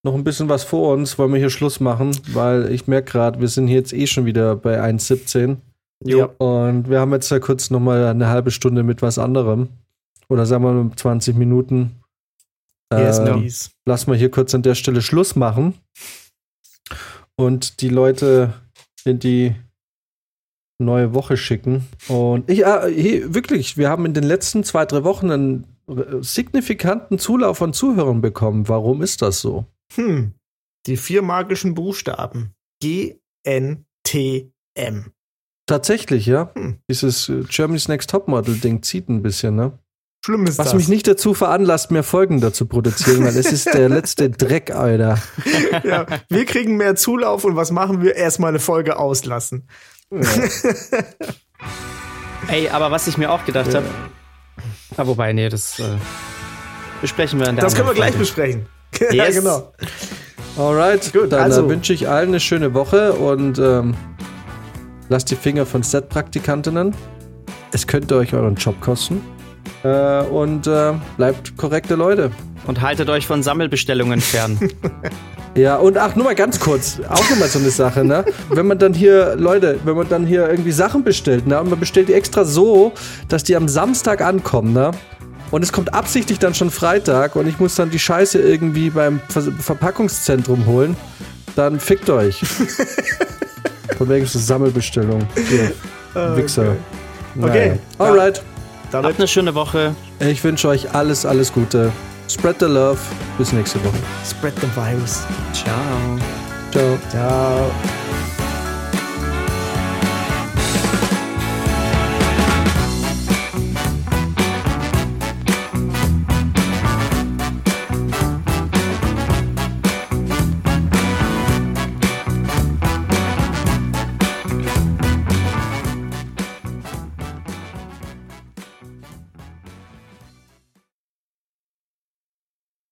noch ein bisschen was vor uns. Wollen wir hier Schluss machen? Weil ich merke gerade, wir sind hier jetzt eh schon wieder bei 1,17. Jo. Und wir haben jetzt ja kurz noch mal eine halbe Stunde mit was anderem. Oder sagen wir mal 20 Minuten. Yes, Ähm, please. lass mal hier kurz an der Stelle Schluss machen und die Leute in die neue Woche schicken. Und ich, ah, hey, wirklich, wir haben in den letzten zwei, drei Wochen einen signifikanten Zulauf von Zuhörern bekommen. Warum ist das so? Hm. Die vier magischen Buchstaben. G, N, T, M. Tatsächlich, ja. Hm. Dieses äh, Germany's Next Topmodel-Ding zieht ein bisschen, ne? Schlimm ist Was das. mich nicht dazu veranlasst, mehr Folgen dazu produzieren, weil es ist der <laughs> letzte Dreck, Alter. ja, wir kriegen mehr Zulauf und was machen wir? Erstmal eine Folge auslassen. Ey, aber was ich mir auch gedacht Ja. habe. Ah, wobei, nee, das äh, besprechen wir in der Das können wir anderen gleich Folge. besprechen. <laughs> ja, Yes. genau. Alright, Gut, dann also- äh, wünsche ich allen eine schöne Woche und ähm, lasst die Finger von Set-Praktikantinnen. Es könnte euch euren Job kosten. Äh, und äh, bleibt korrekte Leute. Und haltet euch von Sammelbestellungen fern. <laughs> Ja, und ach, nur mal ganz kurz, auch nochmal so eine Sache, ne? Wenn man dann hier, Leute, wenn man dann hier irgendwie Sachen bestellt, ne? Und man bestellt die extra so, dass die am Samstag ankommen, ne? Und es kommt absichtlich dann schon Freitag und ich muss dann die Scheiße irgendwie beim Ver Verpackungszentrum holen, dann fickt euch. <laughs> Von wegen so Sammelbestellung. Ihr Wichser. Okay. Alright. Damit Habt eine schöne Woche. Ich wünsche euch alles, alles Gute. Spread the love. Bis nächste Woche. spread the virus. Ciao. Ciao. Ciao.